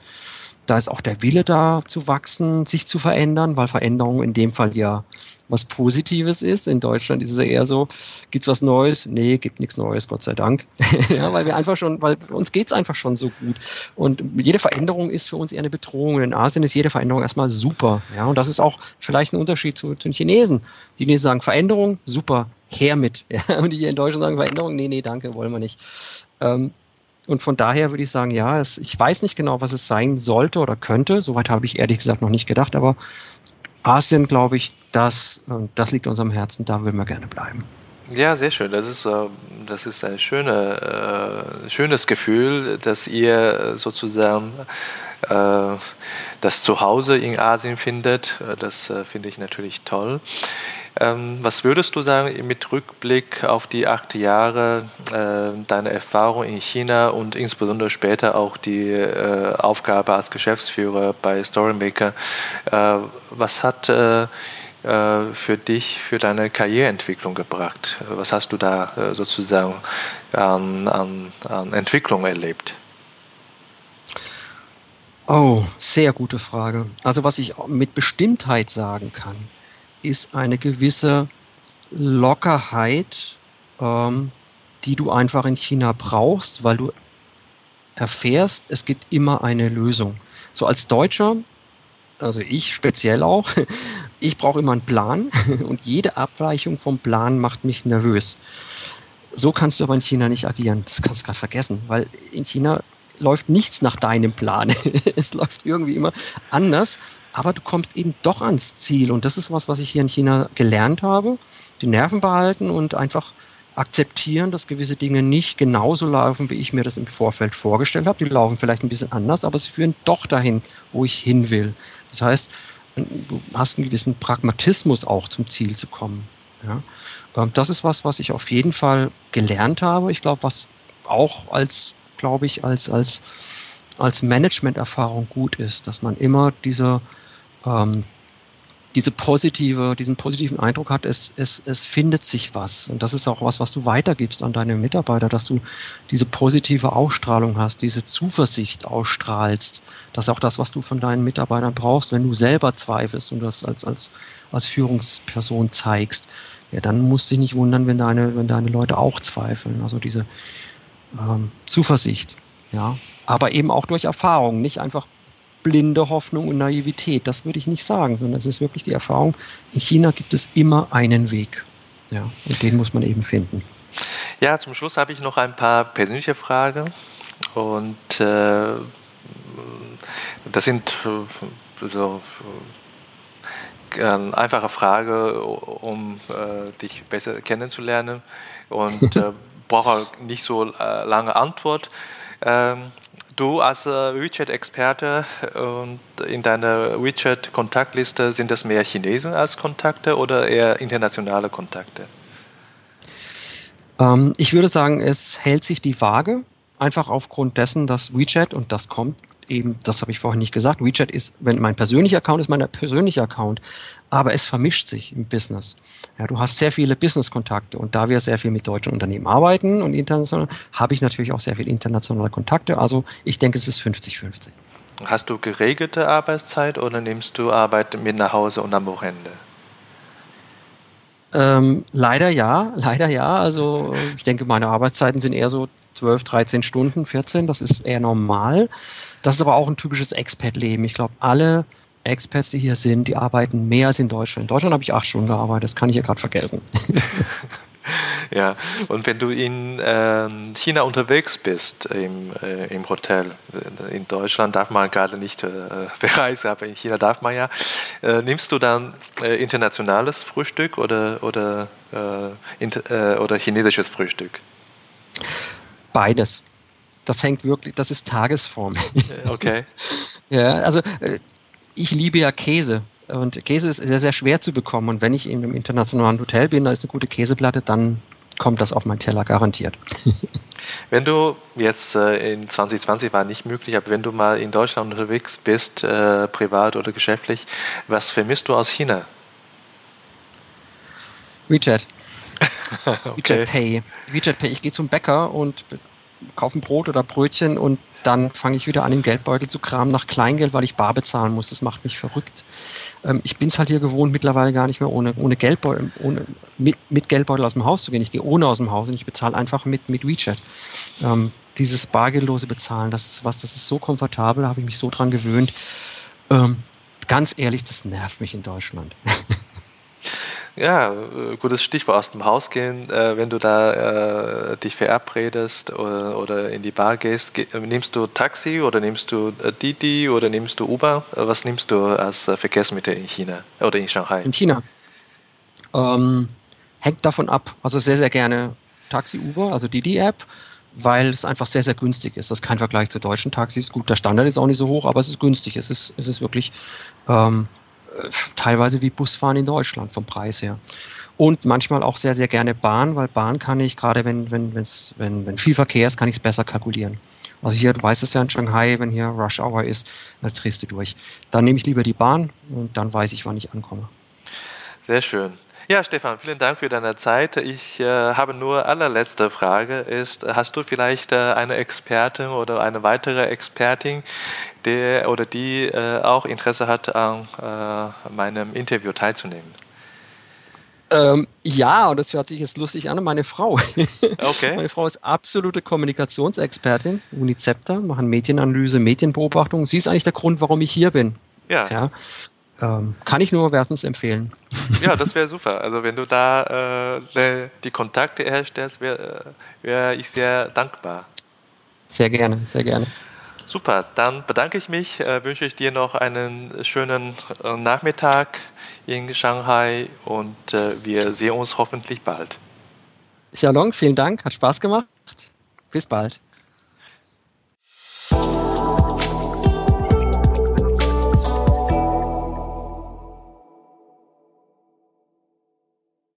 Da ist auch der Wille da zu wachsen, sich zu verändern, weil Veränderung in dem Fall ja was Positives ist. In Deutschland ist es ja eher so, gibt's was Neues? Nee, gibt nichts Neues, Gott sei Dank. ja, weil wir einfach schon, weil uns geht's einfach schon so gut. Und jede Veränderung ist für uns eher eine Bedrohung. In Asien ist jede Veränderung erstmal super. Ja, und das ist auch vielleicht ein Unterschied zu, zu den Chinesen. Die Chinesen sagen Veränderung, super, her mit. Ja, und die hier in Deutschland sagen Veränderung, nee, nee, danke, wollen wir nicht. Ähm, und von daher würde ich sagen, ja, es, ich weiß nicht genau, was es sein sollte oder könnte. Soweit habe ich ehrlich gesagt noch nicht gedacht, aber Asien, glaube ich, das, das liegt uns am Herzen, da würden wir gerne bleiben. Ja, sehr schön. Das ist, äh, das ist ein schöne, äh, schönes Gefühl, dass ihr sozusagen äh, das Zuhause in Asien findet. Das finde ich natürlich toll. Ähm, was würdest du sagen mit Rückblick auf die acht Jahre, äh, deine Erfahrung in China und insbesondere später auch die äh, Aufgabe als Geschäftsführer bei Storymaker? Äh, was hat für dich, für deine Karriereentwicklung gebracht? Was hast du da sozusagen an, an, an Entwicklung erlebt? Oh, sehr gute Frage. Also was ich mit Bestimmtheit sagen kann, ist eine gewisse Lockerheit, ähm, die du einfach in China brauchst, weil du erfährst, es gibt immer eine Lösung. So als Deutscher, also ich speziell auch, ich brauche immer einen Plan und jede Abweichung vom Plan macht mich nervös. So kannst du aber in China nicht agieren. Das kannst du gerade vergessen, weil in China läuft nichts nach deinem Plan. es läuft irgendwie immer anders, aber du kommst eben doch ans Ziel. Und das ist was, was ich hier in China gelernt habe. Die Nerven behalten und einfach akzeptieren, dass gewisse Dinge nicht genauso laufen, wie ich mir das im Vorfeld vorgestellt habe. Die laufen vielleicht ein bisschen anders, aber sie führen doch dahin, wo ich hin will. Das heißt, du hast einen gewissen Pragmatismus auch zum Ziel zu kommen. Ja? Ähm, das ist was, was ich auf jeden Fall gelernt habe. Ich glaube, was auch als glaube ich, als, als, als Management-Erfahrung gut ist, dass man immer diese, ähm, diese positive, diesen positiven Eindruck hat, es, es, es findet sich was. Und das ist auch was, was du weitergibst an deine Mitarbeiter, dass du diese positive Ausstrahlung hast, diese Zuversicht ausstrahlst. Das ist auch das, was du von deinen Mitarbeitern brauchst, wenn du selber zweifelst und das als, als, als Führungsperson zeigst. Ja, dann musst du dich nicht wundern, wenn deine, wenn deine Leute auch zweifeln. Also diese ähm, Zuversicht. Ja, aber eben auch durch Erfahrung, nicht einfach blinde Hoffnung und Naivität. Das würde ich nicht sagen, sondern es ist wirklich die Erfahrung, in China gibt es immer einen Weg. Ja, und den muss man eben finden. Ja, zum Schluss habe ich noch ein paar persönliche Fragen. Und äh, das sind äh, so äh, einfache Frage, um äh, dich besser kennenzulernen und brauche nicht so äh, lange Antwort. Ähm, Du als äh, WeChat-Experte und in deiner WeChat-Kontaktliste sind das mehr Chinesen als Kontakte oder eher internationale Kontakte? Ähm, ich würde sagen, es hält sich die Waage, einfach aufgrund dessen, dass WeChat, und das kommt eben, das habe ich vorhin nicht gesagt, WeChat ist, wenn mein persönlicher Account ist, mein persönlicher Account, aber es vermischt sich im Business. Ja, du hast sehr viele Business-Kontakte und da wir sehr viel mit deutschen Unternehmen arbeiten und international, habe ich natürlich auch sehr viele internationale Kontakte. Also ich denke, es ist 50-50. Hast du geregelte Arbeitszeit oder nimmst du Arbeit mit nach Hause und am Wochenende? Ähm, leider ja, leider ja. Also ich denke, meine Arbeitszeiten sind eher so 12, 13 Stunden, 14, das ist eher normal. Das ist aber auch ein typisches Expat-Leben. Ich glaube, alle Expats, die hier sind, die arbeiten mehr als in Deutschland. In Deutschland habe ich acht Stunden gearbeitet, das kann ich ja gerade vergessen. ja, und wenn du in äh, China unterwegs bist, im, äh, im Hotel, äh, in Deutschland darf man gerade nicht äh, bereisen, aber in China darf man ja, äh, nimmst du dann äh, internationales Frühstück oder, oder, inter, oder chinesisches Frühstück? Beides. Das hängt wirklich, das ist Tagesform. Okay. ja, also äh, ich liebe ja Käse. Und Käse ist sehr, sehr schwer zu bekommen. Und wenn ich in einem internationalen Hotel bin, da ist eine gute Käseplatte, dann kommt das auf meinen Teller garantiert. Wenn du jetzt äh, in 2020 war nicht möglich, aber wenn du mal in Deutschland unterwegs bist, äh, privat oder geschäftlich, was vermisst du aus China? WeChat. okay. WeChat Pay. WeChat Pay. Ich gehe zum Bäcker und kaufe ein Brot oder Brötchen und dann fange ich wieder an, im Geldbeutel zu kramen nach Kleingeld, weil ich bar bezahlen muss. Das macht mich verrückt. Ähm, ich bin es halt hier gewohnt, mittlerweile gar nicht mehr ohne, ohne Geldbeutel, ohne, mit, mit Geldbeutel aus dem Haus zu gehen. Ich gehe ohne aus dem Haus und ich bezahle einfach mit, mit WeChat. Ähm, dieses bargeldlose Bezahlen, das ist was, das ist so komfortabel, da habe ich mich so dran gewöhnt. Ähm, ganz ehrlich, das nervt mich in Deutschland. Ja, äh, gutes Stichwort aus dem Haus gehen. Äh, wenn du da äh, dich verabredest oder, oder, in die Bar gehst, ge nimmst du Taxi oder nimmst du äh, Didi oder nimmst du Uber? Äh, was nimmst du als äh, Verkehrsmittel in China oder in Shanghai? In China. Ähm, hängt davon ab. Also sehr, sehr gerne Taxi Uber, also Didi-App, weil es einfach sehr, sehr günstig ist. Das ist kein Vergleich zu deutschen Taxis. Gut, der Standard ist auch nicht so hoch, aber es ist günstig. Es ist, es ist wirklich ähm, teilweise wie Busfahren in Deutschland vom Preis her. Und manchmal auch sehr, sehr gerne Bahn, weil Bahn kann ich, gerade wenn, wenn, wenn's, wenn, wenn viel Verkehr ist, kann ich es besser kalkulieren. Also hier, du weißt es ja in Shanghai, wenn hier Rush Hour ist, dann drehst du durch. Dann nehme ich lieber die Bahn und dann weiß ich, wann ich ankomme. Sehr schön. Ja, Stefan, vielen Dank für deine Zeit. Ich äh, habe nur allerletzte Frage. Ist, hast du vielleicht äh, eine Expertin oder eine weitere Expertin, der oder die äh, auch Interesse hat, an äh, meinem Interview teilzunehmen? Ähm, ja, und das hört sich jetzt lustig an. Meine Frau. Okay. Meine Frau ist absolute Kommunikationsexpertin, Unicepta, machen Medienanalyse, Medienbeobachtung. Sie ist eigentlich der Grund, warum ich hier bin. Ja. ja. Ähm, kann ich nur wärmstens empfehlen. Ja, das wäre super. Also wenn du da äh, die Kontakte herstellst, wäre äh, wär ich sehr dankbar. Sehr gerne, sehr gerne. Super, dann bedanke ich mich, äh, wünsche ich dir noch einen schönen äh, Nachmittag in Shanghai und äh, wir sehen uns hoffentlich bald. Shalom, vielen Dank, hat Spaß gemacht. Bis bald.